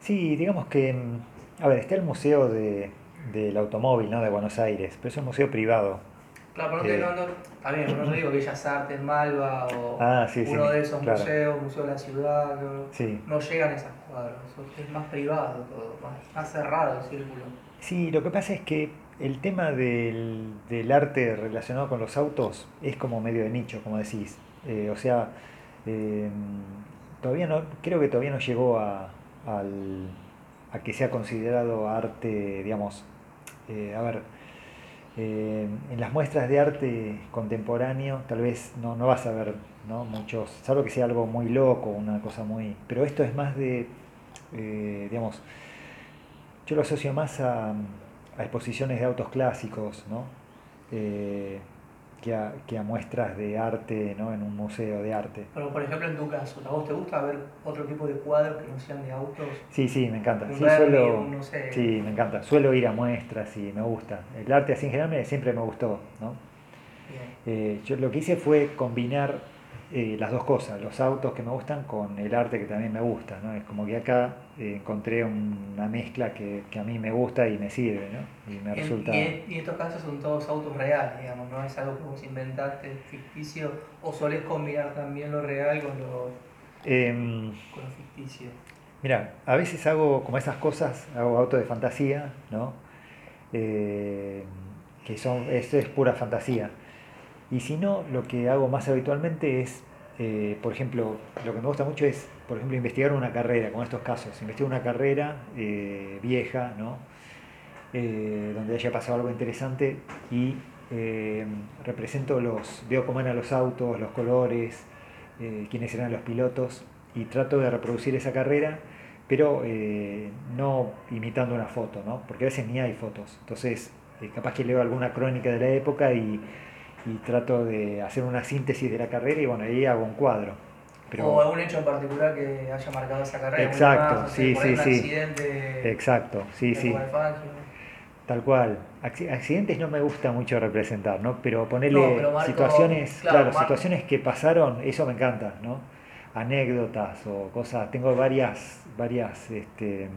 Speaker 2: Sí, digamos que, mm, a ver, está el Museo de, del Automóvil, ¿no? De Buenos Aires, pero es un museo privado.
Speaker 1: Claro, pero no, te, no, está bien, no digo Bellas Artes, Malva o ah, uno de esos museos, Museo de la Ciudad, no, no llegan esas cuadros, es más privado todo, más, más cerrado el círculo.
Speaker 2: Sí, lo que pasa es que el tema del, del, arte relacionado con los autos es como medio de nicho, como decís. Eh, o sea, eh, todavía no, creo que todavía no llegó a, al, a que sea considerado arte, digamos, eh, a ver, en las muestras de arte contemporáneo tal vez no, no vas a ver ¿no? muchos, salvo que sea algo muy loco, una cosa muy... Pero esto es más de, digamos, yo lo asocio más a a exposiciones de autos clásicos, ¿no? Eh, que a, que a muestras de arte ¿no? en un museo de arte.
Speaker 1: Pero por ejemplo en tu caso, ¿a vos te gusta ver otro tipo de cuadros que no sean de autos?
Speaker 2: Sí, sí, me encanta. Sí, suelo,
Speaker 1: un, no sé.
Speaker 2: sí, me encanta. Suelo ir a muestras y me gusta. El arte así en general me- siempre me gustó. ¿no? Eh, yo lo que hice fue combinar eh, las dos cosas, los autos que me gustan con el arte que también me gusta. ¿no? Es como que acá eh, encontré una mezcla que, que a mí me gusta y me sirve. ¿no? Y me
Speaker 1: En-
Speaker 2: resulta...
Speaker 1: Y, estos casos son todos autos reales, digamos, no es algo que vos inventaste ficticio o solés combinar también lo real con lo,
Speaker 2: Em,
Speaker 1: con lo ficticio.
Speaker 2: Mira, a veces hago como esas cosas, hago auto de fantasía, ¿no? Eh, que son, eso es pura fantasía. Y si no, lo que hago más habitualmente es, eh, por ejemplo, lo que me gusta mucho es, por ejemplo, investigar una carrera, como estos casos. Investigo una carrera eh, vieja, ¿no? Eh, donde haya pasado algo interesante y represento los, veo cómo eran los autos, los colores, quiénes eran los pilotos y trato de reproducir esa carrera, pero no imitando una foto, ¿no? Porque a veces ni hay fotos. Entonces, capaz que leo alguna crónica de la época y, y trato de hacer una síntesis de la carrera y bueno, ahí hago un cuadro. Pero,
Speaker 1: o algún hecho en particular que haya marcado esa carrera.
Speaker 2: Exacto,
Speaker 1: más,
Speaker 2: sí, sí,
Speaker 1: un
Speaker 2: sí.
Speaker 1: accidente
Speaker 2: exacto, sí, sí. Tal cual. Acci- Accidentes no me gusta mucho representar, ¿no? Pero ponerle
Speaker 1: No, pero marco-
Speaker 2: situaciones,
Speaker 1: claro,
Speaker 2: claro, situaciones que pasaron, eso me encanta, ¿no? Anécdotas o cosas. Tengo varias, varias este,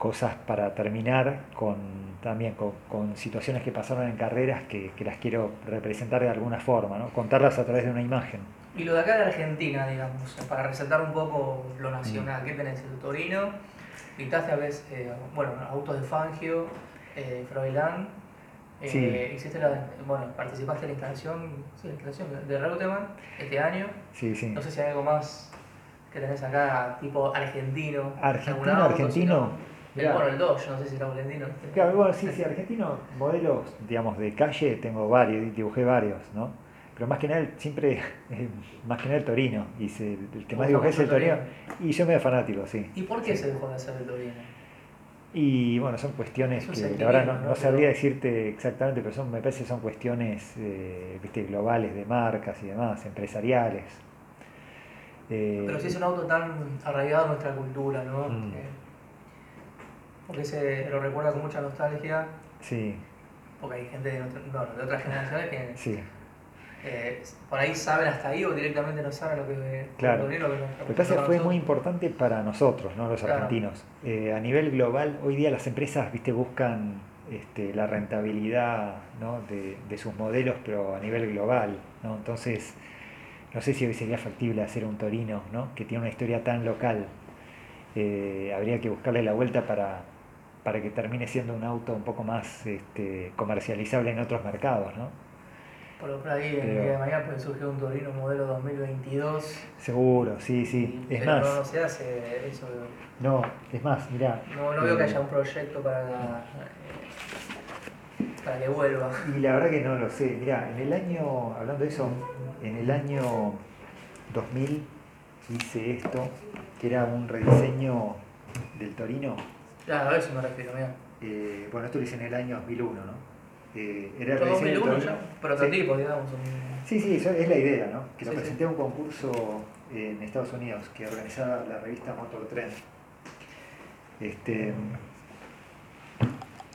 Speaker 2: cosas para terminar con también con, con situaciones que pasaron en carreras que, que las quiero representar de alguna forma, ¿no? Contarlas a través de una imagen.
Speaker 1: Y lo de acá de Argentina, digamos, para resaltar un poco lo
Speaker 2: Mm.
Speaker 1: nacional, ¿qué tenés? El Torino, pintaste a veces, eh, bueno, autos de Fangio, eh, Froilán, eh,
Speaker 2: Sí.
Speaker 1: hiciste la, bueno, participaste en la instalación, sí, la instalación de Reutemann este año,
Speaker 2: Sí, sí.
Speaker 1: no sé si hay algo más que tenés acá, tipo argentino.
Speaker 2: Argentino,
Speaker 1: auto,
Speaker 2: argentino, mirá.
Speaker 1: bueno, el Dodge, no sé si era argentino.
Speaker 2: Claro, bueno, sí, sí, argentino, modelos, digamos, de calle, tengo varios, dibujé varios, ¿no? Pero más que nada, siempre, eh, más que nada el Torino, hice, el que más
Speaker 1: ¿Te
Speaker 2: dibujé es el Torino, y soy medio fanático, sí.
Speaker 1: ¿Y por qué
Speaker 2: Sí.
Speaker 1: se dejó de hacer el Torino?
Speaker 2: Y bueno, son cuestiones que la verdad no,
Speaker 1: ¿no?
Speaker 2: no sabría decirte exactamente, pero son, me parece que son cuestiones eh, viste, globales de marcas y demás, empresariales. Eh,
Speaker 1: Pero si es un auto tan arraigado a nuestra cultura, ¿no?
Speaker 2: Mm.
Speaker 1: Porque se lo recuerda con mucha nostalgia,
Speaker 2: Sí,
Speaker 1: porque hay gente de, no, de otras generaciones que
Speaker 2: sí.
Speaker 1: eh, por ahí saben hasta ahí o directamente no saben lo que
Speaker 2: Claro.
Speaker 1: lo que, lo que
Speaker 2: pasa fue muy importante para nosotros, ¿no? los
Speaker 1: Claro.
Speaker 2: argentinos. Eh, a nivel global, hoy día las empresas viste, buscan este, la rentabilidad ¿no? de, de sus modelos, pero a nivel global. ¿no? Entonces, no sé si hoy sería factible hacer un Torino, ¿no? que tiene una historia tan local. Eh, habría que buscarle la vuelta para, para que termine siendo un auto un poco más este, comercializable en otros mercados. ¿no?
Speaker 1: Por por ahí, el
Speaker 2: Pero-
Speaker 1: día de mañana puede surgir un Torino modelo 2022.
Speaker 2: Seguro, sí, sí.
Speaker 1: y-
Speaker 2: Es
Speaker 1: pero
Speaker 2: más,
Speaker 1: No, no se hace eso.
Speaker 2: no, es más, mirá.
Speaker 1: No, no veo que
Speaker 2: eh,
Speaker 1: haya un proyecto para, eh, para que vuelva.
Speaker 2: Y la verdad que no lo sé. Mirá, en el año, hablando de eso, en el año 2000 hice esto, que era un rediseño del Torino.
Speaker 1: Claro, a eso me refiero, mira.
Speaker 2: Eh, bueno, esto lo hice en el año 2001, ¿no? Eh, era el
Speaker 1: Todo
Speaker 2: rediseño del
Speaker 1: 2001
Speaker 2: Torino.
Speaker 1: ya, prototipo, digamos. un-
Speaker 2: Sí, sí, eso es la idea, ¿no? Que lo
Speaker 1: Sí, sí.
Speaker 2: presenté a un concurso en Estados Unidos que organizaba la revista Motor Trend. Este,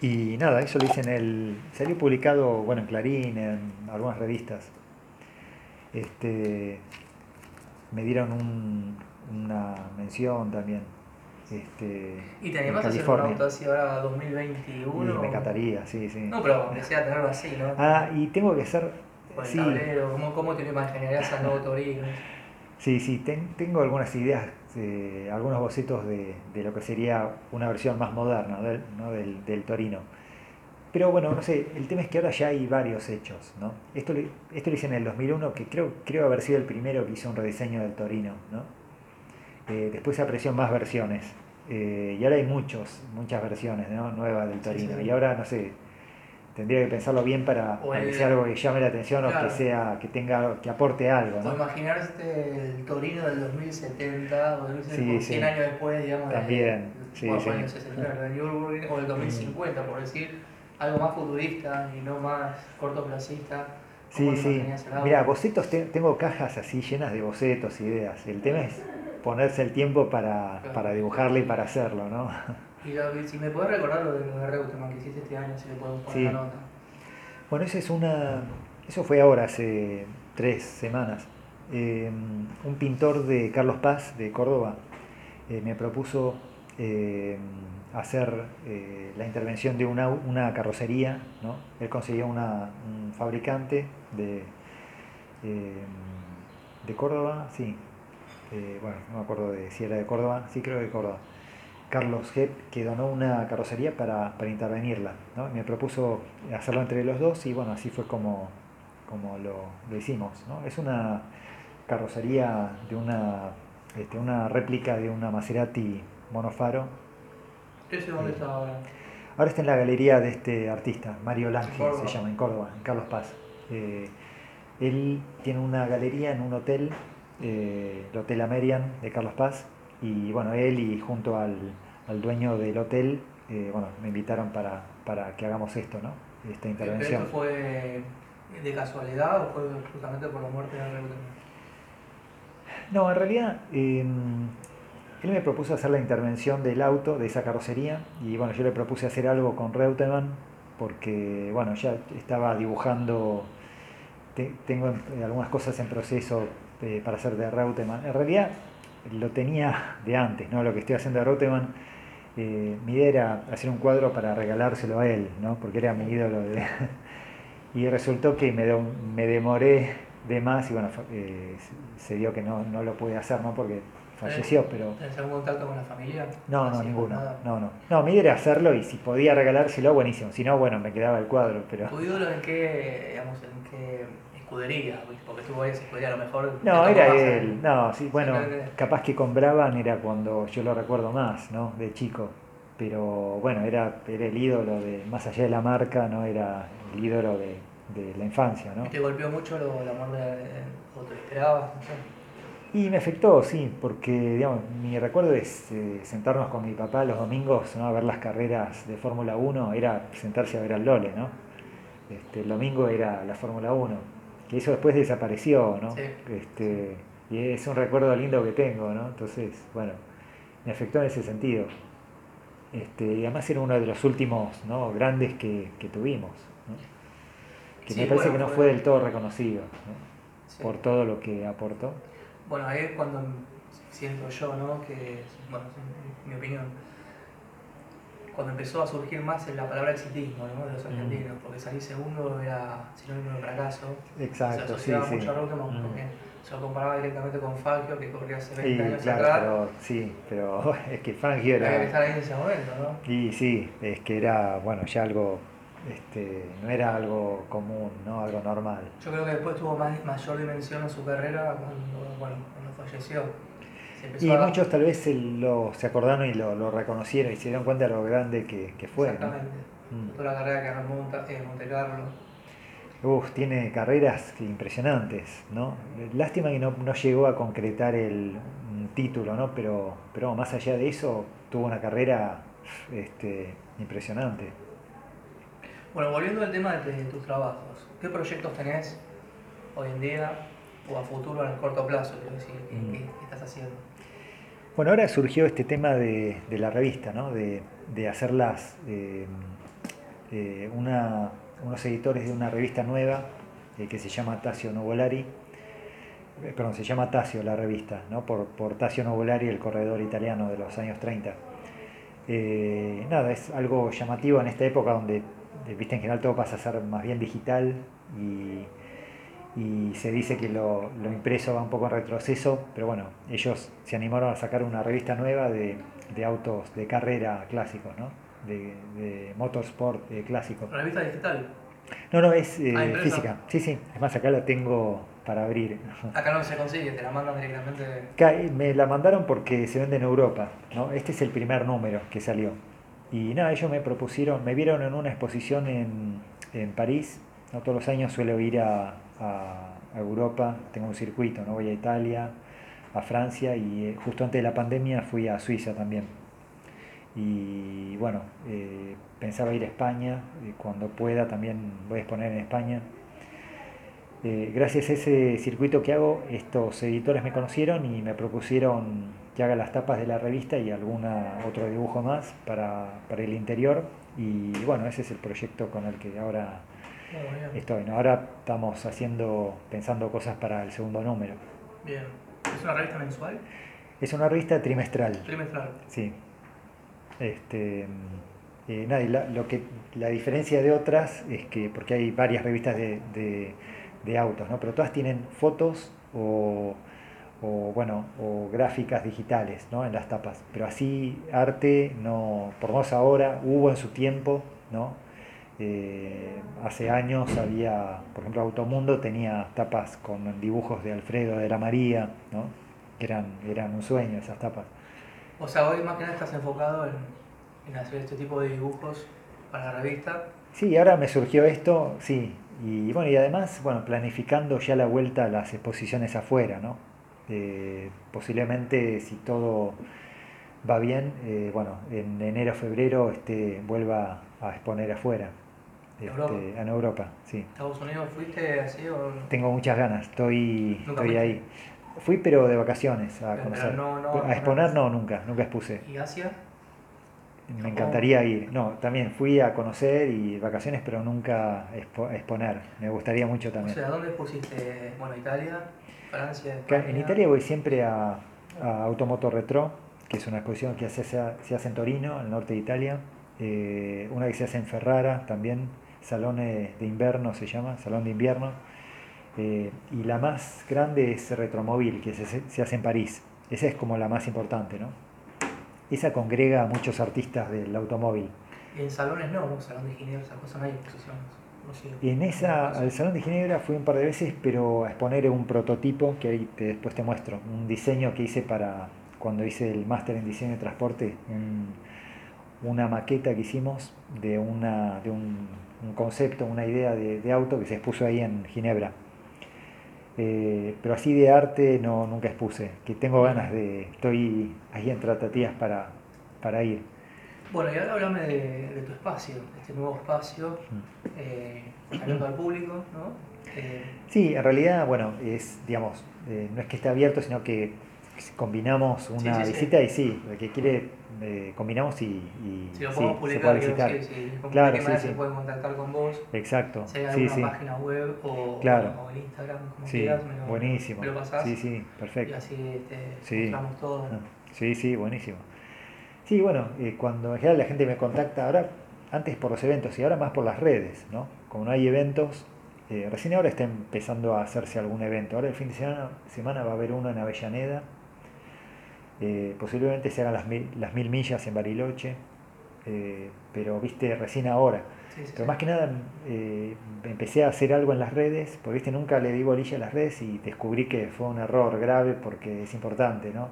Speaker 2: y nada, eso lo hice en el. Salió publicado, bueno, en Clarín, en algunas revistas. Este, me dieron un- una mención también. Este,
Speaker 1: ¿Y te animás a hacer un auto así ahora 2021?
Speaker 2: Y me encantaría, sí, sí.
Speaker 1: No, pero aunque sea tenerlo así, ¿no?
Speaker 2: Ah, y tengo que.
Speaker 1: Con el
Speaker 2: Sí,
Speaker 1: tablero, ¿cómo, ¿cómo te lo imaginarías al nuevo Torino?
Speaker 2: Sí, sí, ten- tengo algunas ideas, eh, algunos bocetos de, de lo que sería una versión más moderna del, ¿no? del, del Torino. Pero bueno, no sé, el tema es que ahora ya hay varios hechos, ¿no? Esto lo, esto lo hice en el 2001, que creo, creo haber sido el primero que hizo un rediseño del Torino, ¿no? Eh, después se apreció más versiones. eh, y ahora hay muchos, muchas versiones ¿no? nuevas del Torino.
Speaker 1: sí.
Speaker 2: Y ahora, no sé, tendría que pensarlo bien para,
Speaker 1: O
Speaker 2: para que
Speaker 1: el-
Speaker 2: sea algo que llame la atención o
Speaker 1: Claro.
Speaker 2: que sea, que tenga, que aporte algo,
Speaker 1: O
Speaker 2: ¿no?
Speaker 1: imaginarte el Torino del 2070 o del
Speaker 2: Sí,
Speaker 1: 100
Speaker 2: sí.
Speaker 1: años después, digamos, de-
Speaker 2: También, sí,
Speaker 1: bueno,
Speaker 2: sí.
Speaker 1: años 60, de Nürburgring, o el 2050, por decir algo más futurista y no más cortoplacista.
Speaker 2: Sí, sí. Mira, bocetos, tengo cajas así llenas de bocetos, ideas. El tema es ponerse el tiempo para, para dibujarle y para hacerlo, ¿no?
Speaker 1: Y si me puedes recordar lo de, lo Reutemann que hiciste este año, si le puedo poner la nota.
Speaker 2: Bueno, esa es una. Eso fue ahora, hace tres semanas. Eh, un pintor de Carlos Paz, de Córdoba, eh, me propuso eh, hacer la intervención de una, una carrocería. ¿no? Él conseguía una, un fabricante de, de Córdoba, sí. Bueno, no me acuerdo de si era de Córdoba, sí creo que de Córdoba Carlos Hepp, que donó una carrocería para, intervenirla. ¿no? Me propuso hacerlo entre los dos y bueno, así fue como, como lo, hicimos. ¿no? Es una carrocería de una, este, una réplica de una Maserati monofaro.
Speaker 1: ¿Ese dónde está ahora?
Speaker 2: Ahora está en la galería de este artista, Mario Lange se llama, en Córdoba, en Carlos Paz. Eh, él tiene una galería en un hotel, eh, el Hotel Amerian de Carlos Paz, y bueno, él y junto al, dueño del hotel, eh, bueno, me invitaron para, para, que hagamos esto, ¿no? Esta intervención.
Speaker 1: ¿Esto fue de casualidad o fue justamente por la muerte de Reutemann?
Speaker 2: No, en realidad em, él me propuso hacer la intervención del auto, de esa carrocería, y bueno, yo le propuse hacer algo con Reutemann, porque bueno, ya estaba dibujando, tengo algunas cosas en proceso eh, para hacer de Reutemann. En realidad lo tenía de antes, ¿no? Lo que estoy haciendo de Reutemann, eh, mi idea era hacer un cuadro para regalárselo a él, ¿no? Porque era mi ídolo. y resultó que me, me demoré de más y bueno, eh, se dio que no, no lo pude hacer, ¿no? Porque falleció, pero...
Speaker 1: ¿Tenés algún contacto con la familia?
Speaker 2: No, no, ninguno. No, no. No, mi idea era hacerlo y si podía regalárselo, buenísimo. Si no, bueno, me quedaba el cuadro, pero...
Speaker 1: ¿Tu ídolo en qué, digamos, en qué escudería, porque estuvo a lo mejor.
Speaker 2: No, era él, no, sí, bueno, capaz que con Braban era cuando yo lo recuerdo más, ¿no? De chico. Pero bueno, era, era el ídolo de, más allá de la marca, ¿no? Era el ídolo de, la infancia, ¿no?
Speaker 1: ¿Te golpeó mucho lo, el amor de, o te esperabas?
Speaker 2: Y me afectó, sí, porque digamos, mi recuerdo es eh, sentarnos con mi papá los domingos ¿no? a ver las carreras de Fórmula 1, era sentarse a ver al Lole, ¿no? Este, el domingo era la Fórmula 1 que eso después desapareció, ¿no? Este, y es un recuerdo lindo que tengo, ¿no? Entonces, bueno, me afectó en ese sentido. Este, y además era uno de los últimos ¿no? grandes que, tuvimos, ¿no? que me parece que no fue del todo reconocido por todo lo que aportó.
Speaker 1: Bueno, ahí es cuando siento yo, ¿no? que, bueno, en mi opinión, cuando empezó a surgir más la palabra exitismo ¿no? de los mm. argentinos, porque salir segundo era sinónimo de fracaso.
Speaker 2: Exacto,
Speaker 1: se asociaba mucho a Reutemann porque se lo comparaba directamente con Fangio, que corría hace 20
Speaker 2: sí,
Speaker 1: años
Speaker 2: claro, Pero, sí, pero es que Fangio era...
Speaker 1: Había que estar ahí en ese momento, ¿no?
Speaker 2: Y sí, es que era, bueno, ya algo... Este, no era algo común, ¿no? algo normal.
Speaker 1: Yo creo que después tuvo más, mayor dimensión en su carrera cuando, bueno, cuando falleció.
Speaker 2: Y muchos tal vez se, lo, se acordaron y lo, lo, reconocieron y se dieron cuenta de lo grande que, que fue.
Speaker 1: Exactamente. ¿no? Toda la carrera que ganó en Monte Carlo.
Speaker 2: Uf, tiene carreras impresionantes, ¿no? Lástima que no, no llegó a concretar el título, ¿no? Pero, pero más allá de eso, tuvo una carrera este, impresionante.
Speaker 1: Bueno, volviendo al tema de, tus trabajos, ¿qué proyectos tenés hoy en día o a futuro, en el corto plazo, quiero decir, ¿qué, mm. qué estás haciendo?
Speaker 2: Bueno, ahora surgió este tema de, la revista, ¿no? de, hacerlas eh, eh, unos editores de una revista nueva eh, que se llama Tasio Novolari, perdón, se llama Tasio la revista, ¿no? por, por Tasio Novolari, el corredor italiano de los años 30. nada, es algo llamativo en esta época donde, viste, en general todo pasa a ser más bien digital y y se dice que lo, impreso va un poco en retroceso, pero bueno, ellos se animaron a sacar una revista nueva de, autos de carrera clásicos, ¿no? De, de motorsport eh, clásico.
Speaker 1: ¿La revista digital?
Speaker 2: No, no, es eh, ah, física. Sí, sí, es más, acá la tengo para abrir.
Speaker 1: Acá no se consigue, te la mandan directamente.
Speaker 2: Eh, me la mandaron porque se vende en Europa, ¿no? Este es el primer número que salió. Y nada, ellos me propusieron, me vieron en una exposición en, en París, ¿no? todos los años suelo ir a, a, Europa, tengo un circuito, ¿no? voy a Italia, a Francia y eh, justo antes de la pandemia fui a Suiza también. Y bueno, eh, pensaba ir a España, y cuando pueda también voy a exponer en España. eh, gracias a ese circuito que hago, estos editores me conocieron y me propusieron que haga las tapas de la revista y alguna otro dibujo más para, para el interior. Y bueno, ese es el proyecto con el que ahora. Estoy. ¿no? Ahora estamos haciendo, pensando cosas para el segundo número.
Speaker 1: Bien. ¿Es una revista mensual?
Speaker 2: Es una revista trimestral.
Speaker 1: Trimestral.
Speaker 2: Sí. Este, eh, nada, y la, lo que, la diferencia de otras es que, porque hay varias revistas de, de- de autos, ¿no? pero todas tienen fotos o, o, bueno, o gráficas digitales ¿no? en las tapas. Pero así arte, no, por menos ahora, hubo en su tiempo, ¿no? Eh, hace años había, por ejemplo, Automundo tenía tapas con dibujos de Alfredo de la María, ¿no? que eran, eran un sueño esas tapas.
Speaker 1: O sea, hoy más que nada estás enfocado en, en hacer este tipo de dibujos para la revista.
Speaker 2: Sí, ahora me surgió esto, sí. Y bueno, y además, bueno, planificando ya la vuelta a las exposiciones afuera, ¿no? Eh, posiblemente, si todo va bien, eh, bueno, en enero febrero este, vuelva a exponer afuera.
Speaker 1: ¿En
Speaker 2: este,
Speaker 1: Europa?
Speaker 2: En Europa, sí.
Speaker 1: ¿Estados Unidos fuiste así o
Speaker 2: Tengo muchas ganas, estoy,
Speaker 1: ¿Nunca
Speaker 2: estoy ahí. Fui pero de vacaciones a
Speaker 1: Pero
Speaker 2: conocer.
Speaker 1: no- no-
Speaker 2: a exponer no, nunca, nunca expuse.
Speaker 1: y Asia?
Speaker 2: Me encantaría ir. No, también fui a conocer y vacaciones, pero nunca expo- exponer. Me gustaría mucho
Speaker 1: O
Speaker 2: también.
Speaker 1: sea, ¿dónde pusiste? Bueno, Italia, Francia, España.
Speaker 2: En Italia voy siempre a, a Automoto Retro, que es una exposición que hace- se, se hace en Torino, al norte de Italia. Eh, una que se hace en Ferrara también, Salón eh, de Invierno se llama, Salón de Invierno. Eh, y la más grande es Retromobil, que se, se hace en París. Esa es como la más importante, ¿no? Esa congrega a muchos artistas del automóvil.
Speaker 1: Y en salones no, ¿no? Salón de Ginebra, esas cosas no hay exposiciones. No sé.
Speaker 2: Y en esa, al Salón de Ginebra fui un par de veces, pero a exponer un prototipo que ahí te- después te muestro, un diseño que hice para cuando hice el máster en diseño de transporte, un- una maqueta que hicimos de, una, de un, un concepto, una idea de, de auto que se expuso ahí en Ginebra. Eh, pero así de arte no, nunca expuse, que tengo ganas de, estoy ahí en tratativas para, para ir.
Speaker 1: Bueno, y ahora háblame de, de tu espacio, este nuevo espacio
Speaker 2: Mm.
Speaker 1: eh, abierto al público, ¿no? Eh,
Speaker 2: Sí, en realidad, bueno, es, digamos, eh, no es que esté abierto, sino que combinamos una
Speaker 1: Sí, sí, sí.
Speaker 2: visita y sí, el que quiere eh, combinamos y, y
Speaker 1: si lo
Speaker 2: sí,
Speaker 1: podemos
Speaker 2: se
Speaker 1: publicar,
Speaker 2: puede
Speaker 1: digo, sí, sí, ¿con
Speaker 2: Claro, sí,
Speaker 1: se pueden contactar con vos?
Speaker 2: Exacto,
Speaker 1: Si hay
Speaker 2: sí,
Speaker 1: alguna
Speaker 2: sí.
Speaker 1: página web o,
Speaker 2: Claro.
Speaker 1: o en Instagram, como
Speaker 2: Sí,
Speaker 1: quieras, me lo,
Speaker 2: buenísimo.
Speaker 1: me lo pasás
Speaker 2: Sí, sí,
Speaker 1: y
Speaker 2: perfecto.
Speaker 1: así te
Speaker 2: Sí.
Speaker 1: mostramos todo.
Speaker 2: Ah, Sí, sí, buenísimo. Sí, bueno, eh, cuando en general la gente me contacta, ahora antes por los eventos y ahora más por las redes, ¿no? Como no hay eventos, eh, recién ahora está empezando a hacerse algún evento. Ahora el fin de semana, semana va a haber uno en Avellaneda, eh, posiblemente se hagan las mil, las mil millas en Bariloche, eh, pero viste recién ahora.
Speaker 1: Sí, sí,
Speaker 2: Pero más que nada eh, empecé a hacer algo en las redes, porque viste, nunca le di bolilla a las redes y descubrí que fue un error grave porque es importante, ¿no?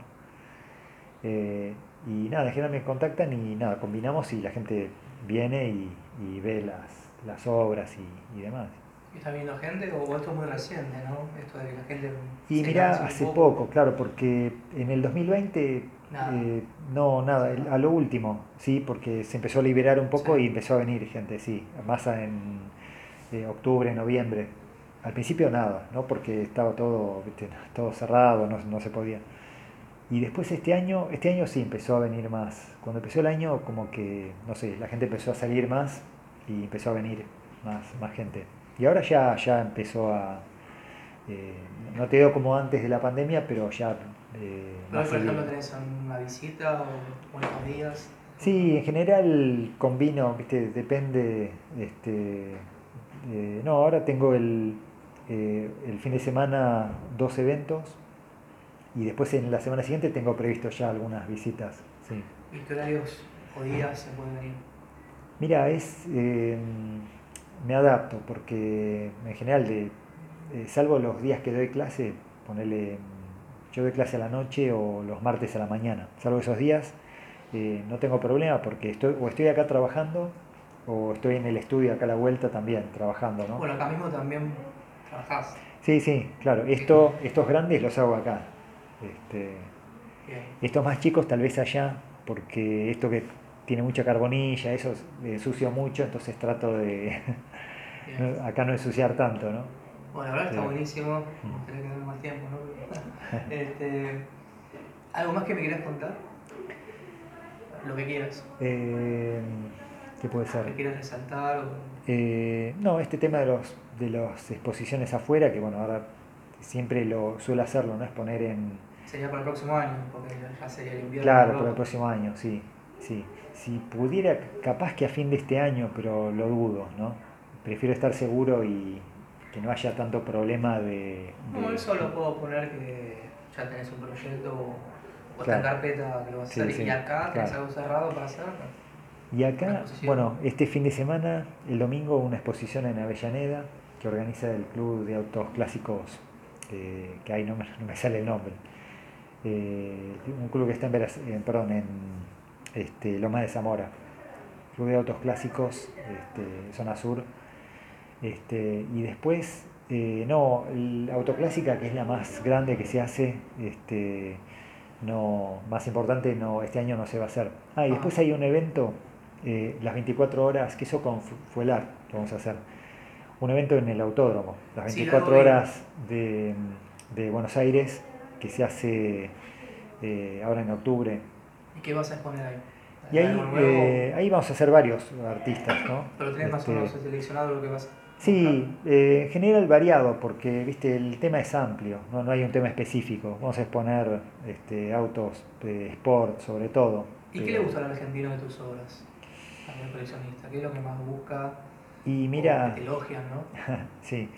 Speaker 2: Y nada, en general me contactan y nada, combinamos y la gente viene y, y ve las, las obras y, y demás.
Speaker 1: ¿Estás viendo gente o esto es muy reciente, no? Esto de que la gente.
Speaker 2: Y
Speaker 1: un
Speaker 2: hace poco, claro, porque en el 2020
Speaker 1: Nada.
Speaker 2: eh, no, nada, el- a lo último, sí, porque se empezó a liberar un poco
Speaker 1: Sí.
Speaker 2: y empezó a venir gente, sí, más en eh, octubre, noviembre. Al principio nada, ¿no? Porque estaba todo, viste, todo cerrado, no, no se podía. Y después este año, este año sí empezó a venir más. Cuando empezó el año, como que, no sé, la gente empezó a salir más y empezó a venir más, más gente. Y ahora ya, ya empezó a, eh, no te digo como antes de la pandemia, pero ya eh,
Speaker 1: ¿No por ejemplo, tenés una visita o unos días?
Speaker 2: Sí, en general combino, viste, depende, este, eh, no, ahora tengo el, eh, el fin de semana dos eventos y después en la semana siguiente tengo previsto ya algunas visitas, sí.
Speaker 1: ¿Y qué horarios o días se pueden venir?
Speaker 2: Mira, es, eh, me adapto porque en general, de, eh, salvo los días que doy clase, ponele, yo doy clase a la noche o los martes a la mañana, salvo esos días, eh, no tengo problema porque estoy, o estoy acá trabajando o estoy en el estudio acá a la vuelta también trabajando, ¿no?
Speaker 1: Bueno, acá mismo también trabajás.
Speaker 2: Sí, sí, claro, esto, estos grandes los hago acá. Este, estos más chicos tal vez allá, porque esto que tiene mucha carbonilla, eso es- ensucio mucho, entonces trato de no- acá no ensuciar tanto, ¿no?
Speaker 1: Bueno, la verdad está
Speaker 2: Sí.
Speaker 1: buenísimo.
Speaker 2: Mm.
Speaker 1: Que más tiempo, ¿no? este, ¿Algo más que me quieras contar? Lo que quieras.
Speaker 2: Eh, ¿Qué puede ser?
Speaker 1: que quieras resaltar. o-
Speaker 2: Eh, no, este tema de los de las exposiciones afuera, que bueno, ahora siempre lo suelo hacerlo, ¿no? Es poner en,
Speaker 1: Sería para el próximo año, porque ya- sería el invierno.
Speaker 2: Claro, para el próximo año, sí, sí. Si pudiera, capaz que a fin de este año, pero lo dudo, ¿no? Prefiero estar seguro y que no haya tanto problema de...
Speaker 1: No,
Speaker 2: de-
Speaker 1: eso lo puedo poner que ya tenés un proyecto o, o
Speaker 2: Claro.
Speaker 1: está en carpeta que lo vas a
Speaker 2: Sí,
Speaker 1: hacer
Speaker 2: sí,
Speaker 1: y acá tenés
Speaker 2: claro.
Speaker 1: algo cerrado para hacer.
Speaker 2: Y acá, bueno, este fin de semana, el domingo, una exposición en Avellaneda que organiza el Club de Autos Clásicos, eh, que ahí no me, no me sale el nombre. Eh, un club que está en, en- perdón, en este, Loma de Zamora. Club de Autos Clásicos, este, zona sur. Este, y después, eh, no, el Autoclásica, que es la más grande que se hace, este, no, más importante, no, este año no se va a hacer. Ah, y
Speaker 1: Ah.
Speaker 2: después hay un evento, eh, las 24 horas, que eso con Fu- Fuelar lo vamos a hacer. Un evento en el autódromo, las
Speaker 1: Sí,
Speaker 2: 24
Speaker 1: algo vi.
Speaker 2: horas de, de Buenos Aires, que se hace eh, ahora en octubre.
Speaker 1: ¿Y qué vas a exponer ahí?
Speaker 2: Y ahí, eh, ahí vamos a hacer varios artistas, ¿no?
Speaker 1: Pero tenés más o
Speaker 2: Este,
Speaker 1: menos seleccionado lo que vas a
Speaker 2: Sí, eh, en general variado, porque viste el tema es amplio, no, no hay un tema específico. Vamos a exponer este, autos de sport, sobre todo.
Speaker 1: ¿Y qué le gusta al argentino de tus obras? Al coleccionista, ¿qué es lo que más busca?
Speaker 2: Y
Speaker 1: O
Speaker 2: mira,
Speaker 1: que te elogian, ¿no?
Speaker 2: sí,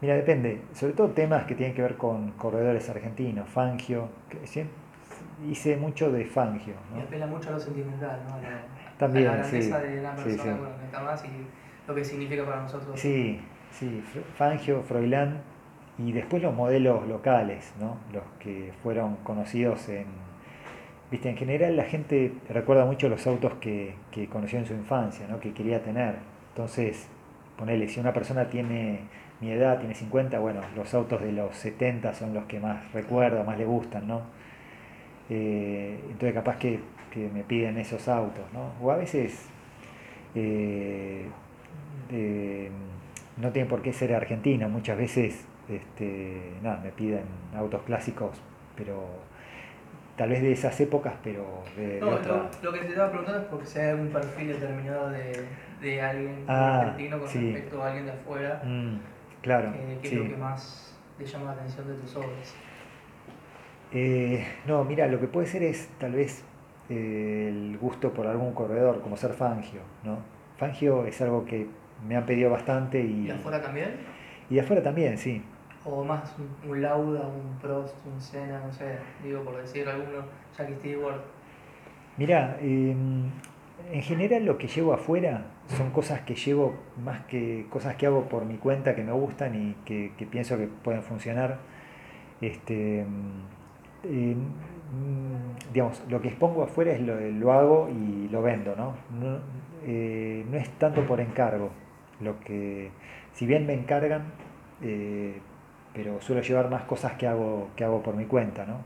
Speaker 2: mira, depende. Sobre todo temas que tienen que ver con corredores argentinos, Fangio. siem- hice mucho de Fangio,
Speaker 1: Y
Speaker 2: ¿no?
Speaker 1: apela mucho a lo sentimental, ¿no? A la,
Speaker 2: También,
Speaker 1: a la grandeza
Speaker 2: sí,
Speaker 1: de
Speaker 2: sí,
Speaker 1: persona
Speaker 2: sí.
Speaker 1: bueno, que está más y lo que significa para nosotros.
Speaker 2: Sí, sí, Fangio, Froilán y después los modelos locales, ¿no? Los que fueron conocidos en... Viste, en general la gente recuerda mucho los autos que, que conoció en su infancia, ¿no? Que quería tener. Entonces, ponele, si una persona tiene mi edad, tiene 50, bueno, los autos de los 70 son los que más recuerda, más le gustan, ¿no? Eh, entonces capaz que, que me piden esos autos, ¿no? O a veces eh, no tiene por qué ser argentino, muchas veces este, nada, me piden autos clásicos, pero tal vez de esas épocas, pero de, de
Speaker 1: No,
Speaker 2: otra.
Speaker 1: lo, lo que te estaba preguntando es porque si hay algún perfil determinado de, de alguien
Speaker 2: Ah,
Speaker 1: argentino con
Speaker 2: sí.
Speaker 1: respecto a alguien de afuera,
Speaker 2: Mm, claro,
Speaker 1: eh, ¿qué
Speaker 2: sí.
Speaker 1: es lo que más te llama la atención de tus obras?
Speaker 2: Eh, no, mira, lo que puede ser es tal vez eh, el gusto por algún corredor, como ser Fangio, ¿no? Fangio es algo que me han pedido bastante y,
Speaker 1: ¿Y de afuera también?
Speaker 2: y de afuera también, sí.
Speaker 1: ¿O más un, un Lauda, un Prost, un Senna, no sé, digo por decir alguno, Jackie Stewart?
Speaker 2: Mira, en general lo que llevo afuera son cosas que llevo más que cosas que hago por mi cuenta que me gustan y que, que pienso que pueden funcionar. Este, mm, eh, mm, digamos, lo que expongo afuera es lo, lo hago y lo vendo, ¿no? No, eh, no es tanto por encargo. Lo que, si bien me encargan, eh, pero suelo llevar más cosas que hago, que hago por mi cuenta, ¿no?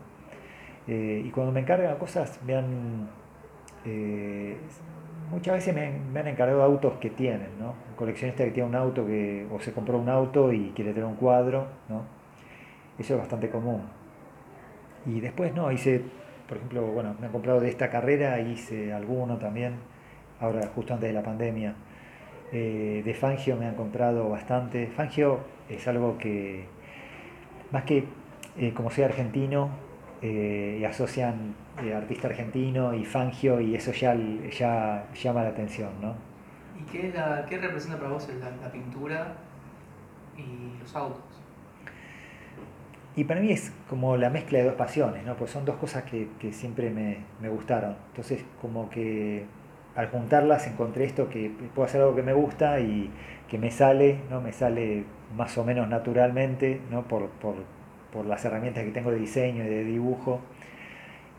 Speaker 2: Y cuando me encargan cosas, me han, muchas veces me han encargado autos que tienen, ¿no? Un coleccionista que tiene un auto que, o se compró un auto y quiere tener un cuadro, ¿no? Eso es bastante común. Y después, no, hice, por ejemplo, bueno, me han comprado de esta carrera, hice alguno también, ahora justo antes de la pandemia. Eh, de Fangio me han comprado bastante. Fangio es algo que, más que eh, como soy argentino, eh, y asocian artista argentino y Fangio y eso ya, ya llama la atención, ¿no?
Speaker 1: ¿Y qué, es la, qué representa para vos la pintura y los autos?
Speaker 2: Y para mí es como la mezcla de dos pasiones, ¿no? Pues son dos cosas que, que siempre me, me gustaron. Entonces, como que al juntarlas encontré esto que puedo hacer algo que me gusta y que me sale, ¿no? Me sale más o menos naturalmente, ¿no? Por, por, por las herramientas que tengo de diseño y de dibujo.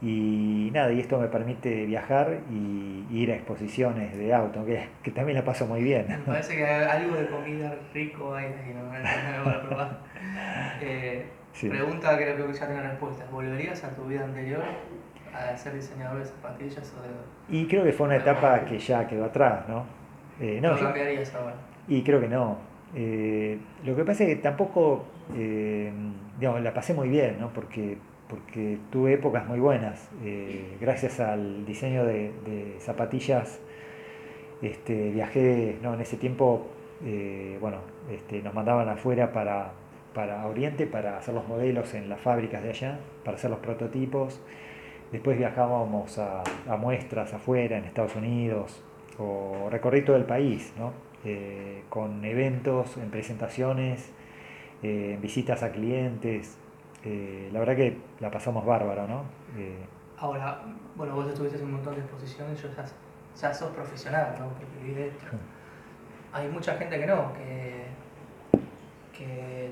Speaker 2: Y nada, y esto me permite viajar y, y ir a exposiciones de auto, que, que también la paso muy bien.
Speaker 1: Me parece que algo de comida rico hay ahí, ¿no? para probar. Eh,
Speaker 2: Sí.
Speaker 1: Pregunta que creo que ya tengo respuesta. ¿Volverías a tu vida anterior a ser diseñador de zapatillas o de.?
Speaker 2: Y creo que fue una etapa que ya quedó atrás, ¿no? Eh, no,
Speaker 1: ¿Lo
Speaker 2: yo-
Speaker 1: cambiarías ahora?
Speaker 2: y creo que no. Eh, lo que pasa es que tampoco, eh, digamos, la pasé muy bien, ¿no? Porque, porque tuve épocas muy buenas. Gracias al diseño de, de zapatillas, este, viajé, ¿no? En ese tiempo, bueno, este, nos mandaban afuera para, para Oriente para hacer los modelos en las fábricas de allá, para hacer los prototipos. Después viajábamos a, a muestras afuera, en Estados Unidos, o recorrí todo el país, ¿no? Eh, con eventos, en presentaciones, eh, en visitas a clientes. Eh, la verdad que la pasamos bárbaro, ¿no?
Speaker 1: Ahora, bueno, vos estuviste en un montón de exposiciones, yo ya, ya sos profesional, ¿no? Porque Hay mucha gente que no, que,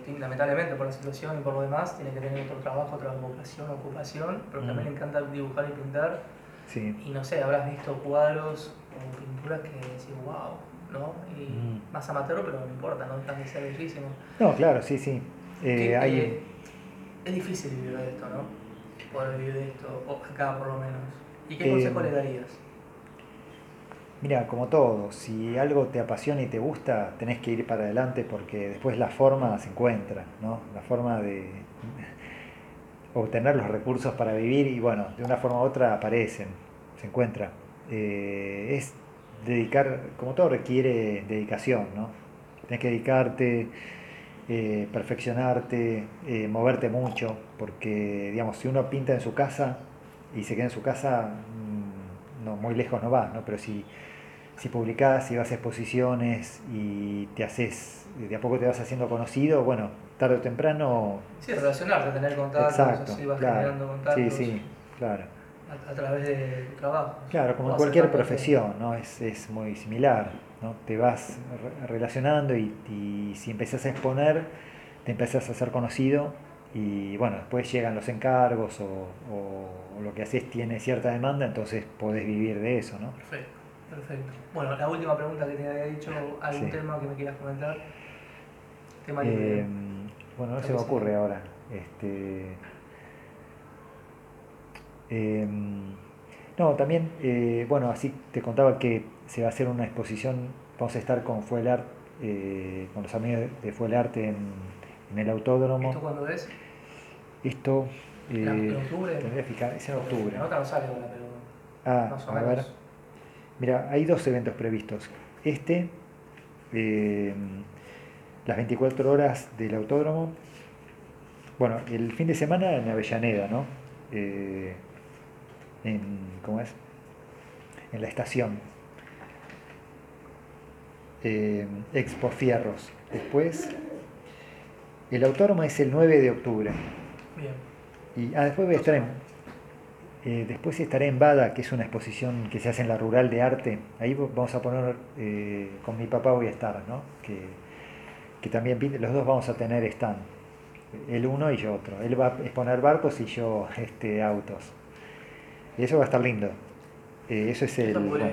Speaker 1: que lamentablemente por la situación y por lo demás tiene que tener otro trabajo, otra vocación, ocupación, pero también le encanta dibujar y pintar. Sí. Y no sé, habrás visto cuadros o pinturas que decís, wow, ¿no? Y mm. más amateur, pero no importa, no dejan de ser bellísimo.
Speaker 2: No, claro, sí, sí. Eh, hay...
Speaker 1: es difícil vivir de esto, ¿no? Poder vivir de esto, o acá por lo menos. ¿Y qué consejo eh, le darías?
Speaker 2: Mira, como todo, si algo te apasiona y te gusta, tenés que ir para adelante porque después la forma se encuentra, ¿no? La forma de obtener los recursos para vivir y bueno, de una forma u otra aparecen, se encuentra. Eh, es dedicar, como todo requiere dedicación, ¿no? Tienes que dedicarte, eh, perfeccionarte, eh, moverte mucho, porque, digamos, si uno pinta en su casa y se queda en su casa, mm, no, muy lejos no va, ¿no? Pero si, si publicás, si vas a exposiciones y te haces, de a poco te vas haciendo conocido, bueno, tarde o temprano...
Speaker 1: Sí, relacionarte, tener contactos,
Speaker 2: Exacto,
Speaker 1: vas generando contactos.
Speaker 2: Sí, sí, claro
Speaker 1: a, través de trabajo.
Speaker 2: Claro, como en cualquier profesión, ¿no? Es, es, muy similar, ¿no? Te vas relacionando y, y, si empezás a exponer, te empezás a ser conocido y bueno, después llegan los encargos o, o, lo que haces tiene cierta demanda, entonces podés vivir de eso, ¿no?
Speaker 1: Perfecto, perfecto. Bueno, la última pregunta que te había dicho, ¿algún tema que me quieras comentar?
Speaker 2: Tema eh, bueno, no se me ocurre ahora. Este, Em, no, también, eh, bueno, así te contaba que se va a hacer una exposición, vamos a estar con Fuelart, eh, con los amigos de Fuelarte en, en el autódromo.
Speaker 1: ¿Esto cuándo es?
Speaker 2: Esto...
Speaker 1: ¿En octubre?
Speaker 2: Tendría que fijar, es en octubre.
Speaker 1: No, no sale ahora, pero...
Speaker 2: Ah, a ver. Mira, hay dos eventos previstos. Este, em, las 24 horas del autódromo. Bueno, el fin de semana en Avellaneda, ¿no? Eh, en, ¿cómo es? en la estación. Eh, Expo Fierros. Después, el autódromo es el 9 de octubre. Bien. Y ah, después voy a estar en, eh, después estaré en Bada, que es una exposición que se hace en la Rural de Arte. Ahí vamos a poner, eh, con mi papá voy a estar, ¿no? Que, que también los dos vamos a tener stand. El uno y yo otro. Él va a exponer barcos y yo este, autos. Y eso va a estar lindo. Eh, eso es el.
Speaker 1: Bueno,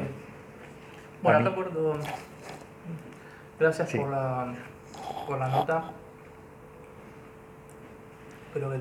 Speaker 1: bueno te acuerdo. Gracias por, la, por la nota.